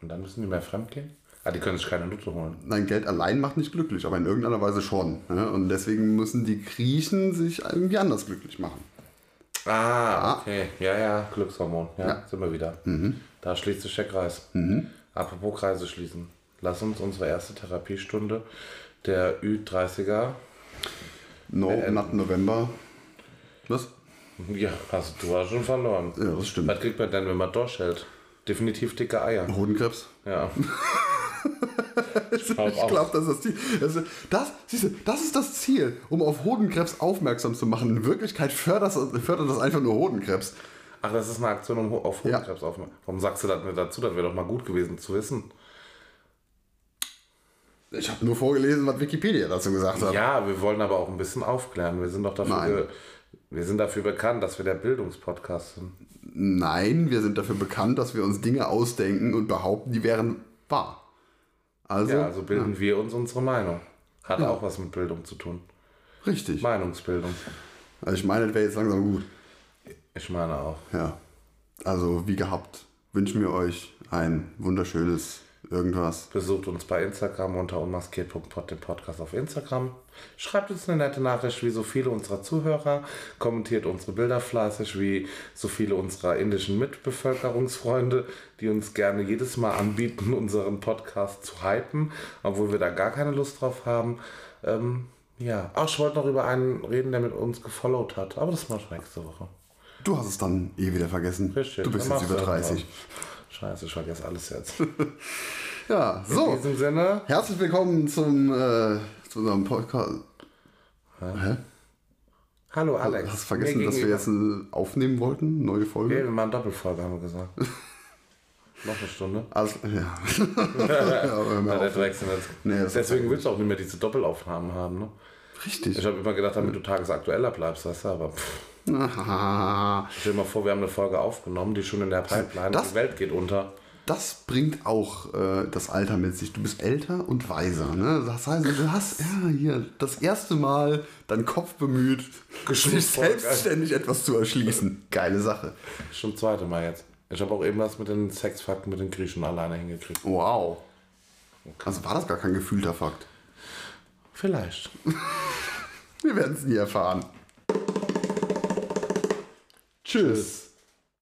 Und dann müssen die mehr fremd gehen? Ah, die können sich keine Nutte holen. Nein, Geld allein macht nicht glücklich, aber in irgendeiner Weise schon. Ne? Und deswegen müssen die Griechen sich irgendwie anders glücklich machen. Ah, okay. Ja, ja, Glückshormon. Ja, Ja. sind wir wieder. Da schließt sich der Kreis. Apropos Kreise schließen. Lass uns unsere erste Therapiestunde der Ü30er. No, not November. Was? Ja, hast du hast schon verloren. Ja, das stimmt. Was kriegt man denn, wenn man durchhält? Definitiv dicke Eier. Hodenkrebs? Ja. <laughs> Ich glaube, das ist das Ziel. Das, ist- das, siehst du, das ist das Ziel, um auf Hodenkrebs aufmerksam zu machen. In Wirklichkeit fördert das, fördert das einfach nur Hodenkrebs. Ach, das ist eine Aktion, um auf Ja. Hodenkrebs aufzumachen. Warum sagst du das nicht dazu? Das wäre doch mal gut gewesen zu wissen. Ich habe nur vorgelesen, was Wikipedia dazu gesagt hat. Ja, wir wollen aber auch ein bisschen aufklären. Wir sind doch dafür, wir sind dafür bekannt, dass wir der Bildungspodcast sind. Nein, wir sind dafür bekannt, dass wir uns Dinge ausdenken und behaupten, die wären wahr. Also, Ja, also bilden wir uns unsere Meinung. Hat auch was mit Bildung zu tun. richtig. Meinungsbildung. Also ich meine, das wäre jetzt langsam gut. Ich meine auch. Ja. Also wie gehabt, wünschen wir euch ein wunderschönes irgendwas. Besucht uns bei Instagram unter unmaskiert.pod, den Podcast auf Instagram. Schreibt uns eine nette Nachricht, wie so viele unserer Zuhörer. Kommentiert unsere Bilder fleißig, wie so viele unserer indischen Mitbevölkerungsfreunde, die uns gerne jedes Mal anbieten, <laughs> unseren Podcast zu hypen, obwohl wir da gar keine Lust drauf haben. Ähm, Ja, auch ich wollte noch über einen reden, der mit uns gefollowt hat, aber das machen wir nächste Woche. Du hast es dann eh wieder vergessen. Richtig. Du bist jetzt über du das 30. Scheiße, ich vergesse alles jetzt. <laughs> Ja, In so. diesem Sinne, Herzlich willkommen zum, äh, zu unserem Podcast. Hä? hallo Alex. Hast du vergessen, dass wir jetzt aufnehmen wollten? Neue Nee, Folge? wir machen Doppelfolge, haben wir gesagt. <laughs> noch eine Stunde. Also, ja. <laughs> ja Ja, der. Drecksinn. Nee, Deswegen willst du auch nicht mehr diese Doppelaufnahmen haben, ne? Richtig. Ich habe immer gedacht, damit du tagesaktueller bleibst, weißt du, aber pff. <laughs> Stell dir mal vor, wir haben eine Folge aufgenommen, die schon in der Pipeline, Das- die Welt geht unter. Das bringt auch äh, das Alter mit sich. Du bist älter und weiser. Ne? Das heißt, du hast ja, hier das erste Mal deinen Kopf bemüht, sich selbstständig etwas zu erschließen. Geile Sache. Schon zweite Mal jetzt. Ich habe auch eben was mit den Sexfakten mit den Griechen alleine hingekriegt. Wow. Also war das gar kein gefühlter Fakt. Vielleicht. <laughs> Wir werden es nie erfahren. Tschüss.